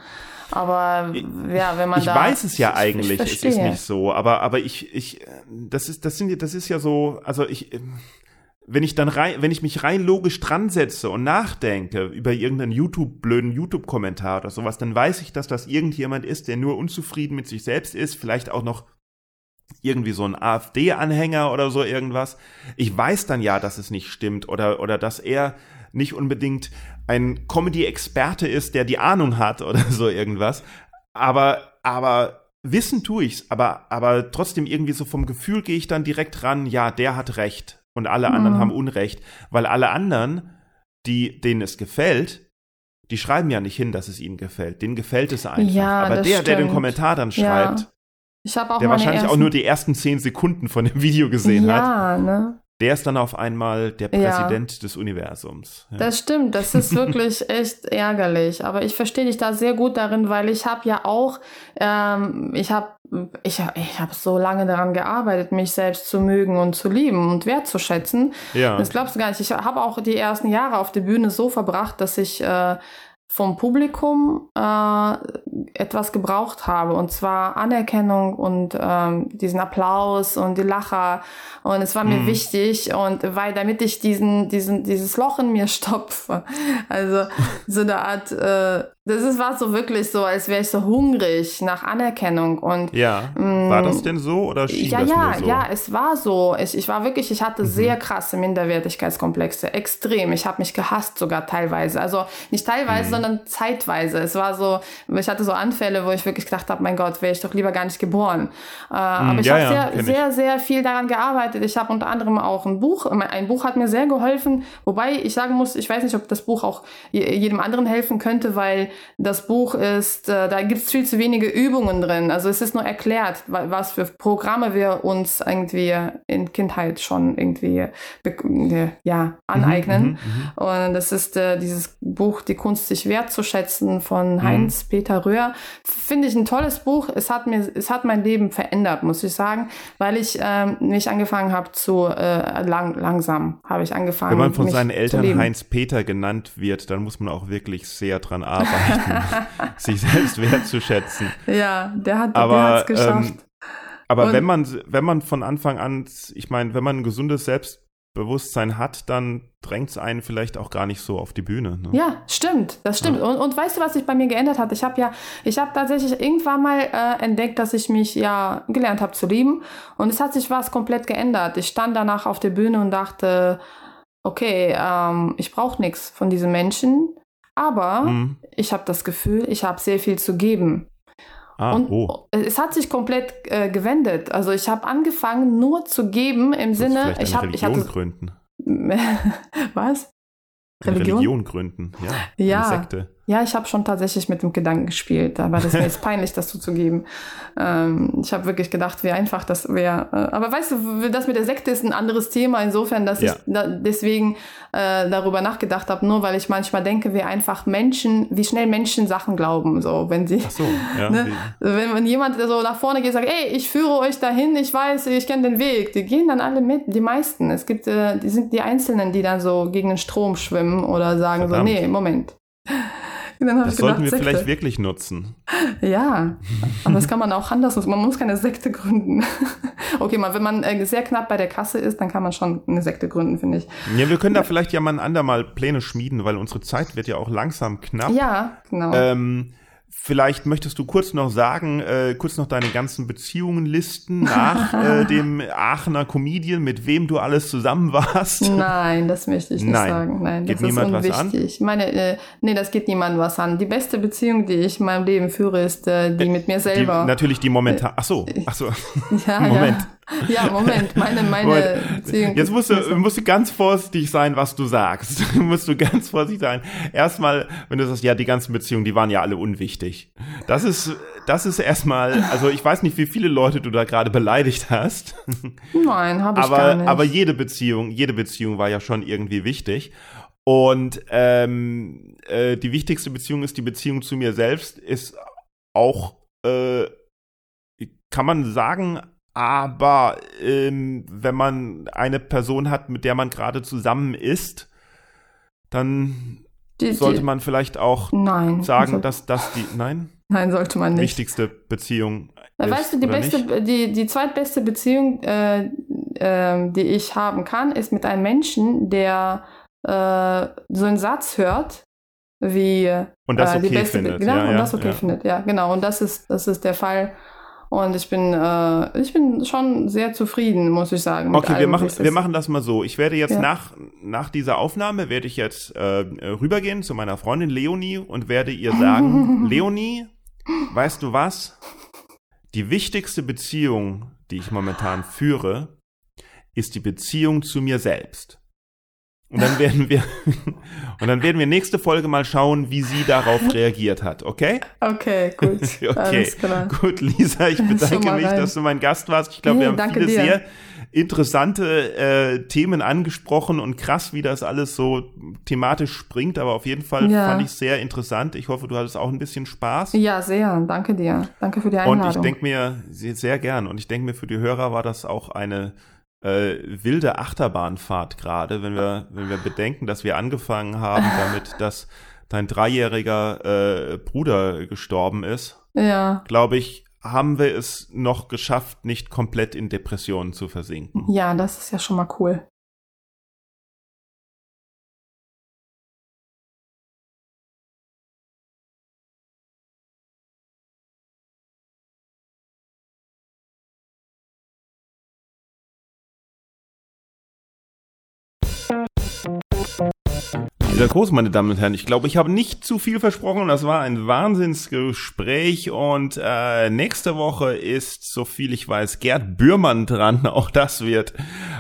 Aber ja, wenn man ich da, weiß es ja ich, eigentlich, ich es ist nicht so. Aber aber ich ich das ist das sind das ist ja so. Also ich wenn ich dann rein, wenn ich mich rein logisch dran setze und nachdenke über irgendeinen YouTube blöden YouTube Kommentar oder sowas, dann weiß ich, dass das irgendjemand ist, der nur unzufrieden mit sich selbst ist, vielleicht auch noch irgendwie so ein AfD-Anhänger oder so irgendwas. Ich weiß dann ja, dass es nicht stimmt oder, oder dass er nicht unbedingt ein Comedy-Experte ist, der die Ahnung hat oder so irgendwas. Aber, aber wissen tue ich's, aber, aber trotzdem irgendwie so vom Gefühl gehe ich dann direkt ran, ja, der hat recht und alle mhm. anderen haben Unrecht, weil alle anderen, die, denen es gefällt, die schreiben ja nicht hin, dass es ihnen gefällt. Denen gefällt es einfach. Ja, aber der, stimmt. der den Kommentar dann schreibt, ja. Ich habe auch der wahrscheinlich ersten... auch nur die ersten zehn Sekunden von dem Video gesehen ja, hat. Ne? Der ist dann auf einmal der Präsident ja. des Universums. Ja. Das stimmt, das ist wirklich echt ärgerlich. Aber ich verstehe dich da sehr gut darin, weil ich habe ja auch, ähm, ich habe ich, ich hab so lange daran gearbeitet, mich selbst zu mögen und zu lieben und wertzuschätzen. Ja. Das glaubst du gar nicht. Ich habe auch die ersten Jahre auf der Bühne so verbracht, dass ich äh, vom Publikum äh, etwas gebraucht habe. Und zwar Anerkennung und ähm, diesen Applaus und die Lacher. Und es war mir mhm. wichtig. Und weil damit ich diesen diesen dieses Loch in mir stopfe. Also so eine Art äh, das ist, war so wirklich so, als wäre ich so hungrig nach Anerkennung und ja. Mm, war das denn so oder schien ja, das ja, so? ja, es war so. Ich, ich war wirklich, ich hatte mhm. sehr krasse Minderwertigkeitskomplexe, extrem. Ich habe mich gehasst sogar teilweise, also nicht teilweise, mhm. sondern zeitweise. Es war so, ich hatte so Anfälle, wo ich wirklich gedacht habe, mein Gott, wäre ich doch lieber gar nicht geboren. Äh, mhm, aber ich ja, habe ja, sehr, sehr, sehr viel daran gearbeitet. Ich habe unter anderem auch ein Buch, ein Buch hat mir sehr geholfen, wobei ich sagen muss, ich weiß nicht, ob das Buch auch jedem anderen helfen könnte, weil das Buch ist, äh, da gibt es viel zu wenige Übungen drin. Also es ist nur erklärt, was für Programme wir uns irgendwie in Kindheit schon irgendwie äh, ja, aneignen. Mhm, mhm, mhm, Und das ist äh, dieses Buch Die Kunst, sich wertzuschätzen von mhm. Heinz-Peter Röhr. Finde ich ein tolles Buch. Es hat mir, es hat mein Leben verändert, muss ich sagen, weil ich ähm, nicht angefangen habe zu äh, lang, langsam habe ich angefangen. Wenn man von seinen Eltern Heinz-Peter genannt wird, dann muss man auch wirklich sehr dran arbeiten. sich selbst wertzuschätzen. Ja, der hat es geschafft. Ähm, aber wenn man, wenn man von Anfang an, ich meine, wenn man ein gesundes Selbstbewusstsein hat, dann drängt es einen vielleicht auch gar nicht so auf die Bühne. Ne? Ja, stimmt, das stimmt. Ja. Und, und weißt du, was sich bei mir geändert hat? Ich habe ja, ich habe tatsächlich irgendwann mal äh, entdeckt, dass ich mich ja gelernt habe zu lieben. Und es hat sich was komplett geändert. Ich stand danach auf der Bühne und dachte, okay, ähm, ich brauche nichts von diesen Menschen. Aber mhm. ich habe das Gefühl, ich habe sehr viel zu geben. Ah, und oh. es hat sich komplett äh, gewendet. Also ich habe angefangen nur zu geben im Sinne, ich habe ich hatte gründen. Was? Religion? Religion gründen, ja. Ja, Sekte. Ja ich habe schon tatsächlich mit dem Gedanken gespielt, aber das wäre jetzt peinlich, das zuzugeben. Ähm, ich habe wirklich gedacht, wie einfach das wäre. Äh, aber weißt du, das mit der Sekte ist ein anderes Thema, insofern, dass ja. ich da deswegen äh, darüber nachgedacht habe, nur weil ich manchmal denke, wie einfach Menschen, wie schnell Menschen Sachen glauben, so wenn sie, Ach so, ja, ne? wenn, wenn jemand so nach vorne geht, sagt, ey, ich führe euch dahin, ich weiß, ich kenne den Weg, die gehen dann alle mit, die meisten. Es gibt, äh, die sind die Einzelnen, die dann so gegen den Strom schwimmen oder sagen Verdammt. so, nee, Moment. Dann das sollten wir Sekte. vielleicht wirklich nutzen. Ja, aber das kann man auch anders nutzen. Man muss keine Sekte gründen. okay, mal, wenn man äh, sehr knapp bei der Kasse ist, dann kann man schon eine Sekte gründen, finde ich. Ja, wir können da vielleicht ja mal ein andermal Pläne schmieden, weil unsere Zeit wird ja auch langsam knapp. Ja, genau. Ähm, Vielleicht möchtest du kurz noch sagen, äh, kurz noch deine ganzen Beziehungen listen nach äh, dem Aachener Comedian, mit wem du alles zusammen warst. Nein, das möchte ich nicht Nein. sagen. Nein, geht das niemand ist unwichtig. Was an? Meine, äh, nee, das geht niemandem was an. Die beste Beziehung, die ich in meinem Leben führe, ist äh, die äh, mit mir selber. Die, natürlich die momentan. Ach so, ach so. Ja, Moment. Ja. Ja, Moment, meine, meine Moment. Jetzt musst du, musst du ganz vorsichtig sein, was du sagst. musst du ganz vorsichtig sein. Erstmal, wenn du sagst, ja, die ganzen Beziehungen, die waren ja alle unwichtig. Das ist, das ist erstmal, also ich weiß nicht, wie viele Leute du da gerade beleidigt hast. Nein, habe ich aber, gar nicht. Aber jede Beziehung, jede Beziehung war ja schon irgendwie wichtig. Und ähm, äh, die wichtigste Beziehung ist die Beziehung zu mir selbst, ist auch, äh, kann man sagen, aber ähm, wenn man eine Person hat, mit der man gerade zusammen ist, dann die, sollte man vielleicht auch nein, sagen, also, dass das die nein? Nein sollte man nicht. Wichtigste Beziehung ist, weißt du die beste nicht? die die zweitbeste Beziehung äh, äh, die ich haben kann ist mit einem Menschen der äh, so einen Satz hört wie und das äh, okay die beste findet. Genau ja, und ja, das okay ja. findet. Ja genau. Und das ist das ist der Fall und ich bin, äh, ich bin schon sehr zufrieden, muss ich sagen. Okay, wir machen, wir machen das mal so. Ich werde jetzt ja. nach, nach dieser Aufnahme werde ich jetzt äh, rübergehen zu meiner Freundin Leonie und werde ihr sagen, Leonie, weißt du was? Die wichtigste Beziehung, die ich momentan führe, ist die Beziehung zu mir selbst. Und dann werden wir und dann werden wir nächste Folge mal schauen, wie sie darauf reagiert hat, okay? Okay, gut. okay. Gut, Lisa, ich bedanke mich, dass du mein Gast warst. Ich glaube, nee, wir haben viele dir. sehr interessante äh, Themen angesprochen und krass, wie das alles so thematisch springt, aber auf jeden Fall ja. fand ich sehr interessant. Ich hoffe, du hattest auch ein bisschen Spaß. Ja, sehr. Danke dir. Danke für die Einladung. Und ich denke mir sehr, sehr gern und ich denke mir für die Hörer war das auch eine äh, wilde Achterbahnfahrt gerade, wenn wir, wenn wir bedenken, dass wir angefangen haben damit, dass dein dreijähriger äh, Bruder gestorben ist. Ja. Glaube ich, haben wir es noch geschafft, nicht komplett in Depressionen zu versinken. Ja, das ist ja schon mal cool. Dieser Groß, meine Damen und Herren, ich glaube, ich habe nicht zu viel versprochen. Das war ein Wahnsinnsgespräch und äh, nächste Woche ist, so viel ich weiß, Gerd Bührmann dran. Auch das wird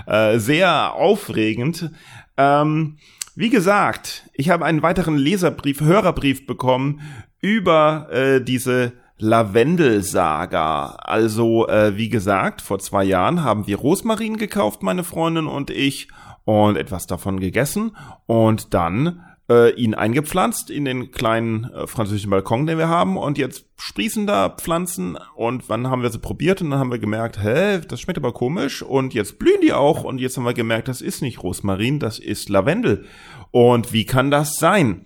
äh, sehr aufregend. Ähm, wie gesagt, ich habe einen weiteren Leserbrief, Hörerbrief bekommen über äh, diese Lavendel-Saga. Also, äh, wie gesagt, vor zwei Jahren haben wir Rosmarin gekauft, meine Freundin und ich und etwas davon gegessen und dann äh, ihn eingepflanzt in den kleinen äh, französischen Balkon, den wir haben und jetzt sprießen da Pflanzen und wann haben wir sie probiert und dann haben wir gemerkt, hä, das schmeckt aber komisch und jetzt blühen die auch und jetzt haben wir gemerkt, das ist nicht Rosmarin, das ist Lavendel. Und wie kann das sein?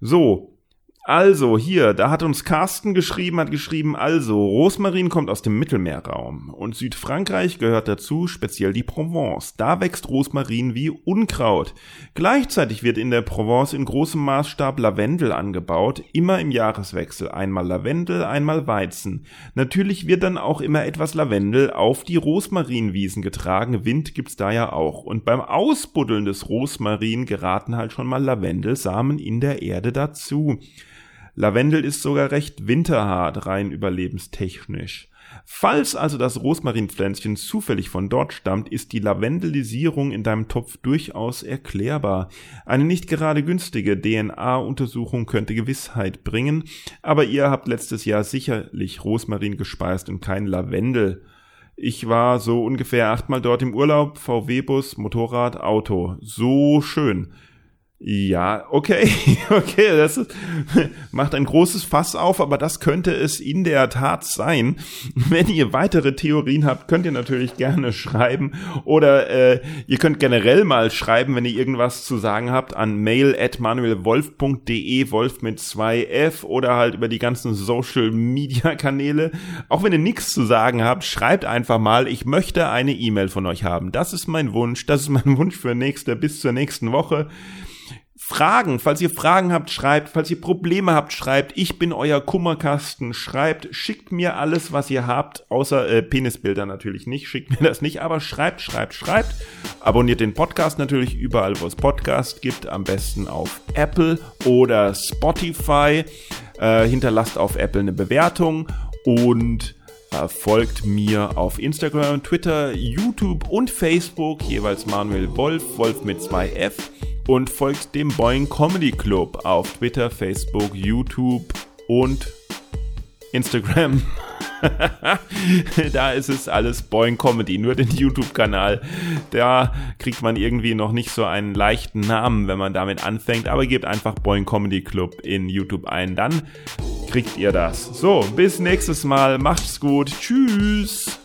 So, also, hier, da hat uns Carsten geschrieben, hat geschrieben, also, Rosmarin kommt aus dem Mittelmeerraum und Südfrankreich gehört dazu, speziell die Provence. Da wächst Rosmarin wie Unkraut. Gleichzeitig wird in der Provence in großem Maßstab Lavendel angebaut, immer im Jahreswechsel. Einmal Lavendel, einmal Weizen. Natürlich wird dann auch immer etwas Lavendel auf die Rosmarinwiesen getragen. Wind gibt's da ja auch. Und beim Ausbuddeln des Rosmarin geraten halt schon mal Lavendelsamen in der Erde dazu. Lavendel ist sogar recht winterhart, rein überlebenstechnisch. Falls also das Rosmarinpflänzchen zufällig von dort stammt, ist die Lavendelisierung in deinem Topf durchaus erklärbar. Eine nicht gerade günstige DNA-Untersuchung könnte Gewissheit bringen, aber ihr habt letztes Jahr sicherlich Rosmarin gespeist und kein Lavendel. Ich war so ungefähr achtmal dort im Urlaub, VW-Bus, Motorrad, Auto. So schön. Ja, okay, okay, das ist, macht ein großes Fass auf, aber das könnte es in der Tat sein. Wenn ihr weitere Theorien habt, könnt ihr natürlich gerne schreiben oder äh, ihr könnt generell mal schreiben, wenn ihr irgendwas zu sagen habt, an mail at manuelwolf.de, Wolf mit zwei F oder halt über die ganzen Social Media Kanäle. Auch wenn ihr nichts zu sagen habt, schreibt einfach mal, ich möchte eine E-Mail von euch haben. Das ist mein Wunsch, das ist mein Wunsch für nächste, bis zur nächsten Woche. Fragen, falls ihr Fragen habt, schreibt, falls ihr Probleme habt, schreibt, ich bin euer Kummerkasten, schreibt, schickt mir alles, was ihr habt, außer äh, Penisbilder natürlich nicht, schickt mir das nicht, aber schreibt, schreibt, schreibt. Abonniert den Podcast natürlich überall, wo es Podcast gibt, am besten auf Apple oder Spotify. Äh, hinterlasst auf Apple eine Bewertung und folgt mir auf Instagram, Twitter, YouTube und Facebook, jeweils Manuel Wolf, Wolf mit zwei F. Und folgt dem Boing Comedy Club auf Twitter, Facebook, YouTube und Instagram. da ist es alles Boing Comedy, nur den YouTube-Kanal. Da kriegt man irgendwie noch nicht so einen leichten Namen, wenn man damit anfängt, aber gebt einfach Boing Comedy Club in YouTube ein, dann kriegt ihr das. So, bis nächstes Mal, macht's gut, tschüss.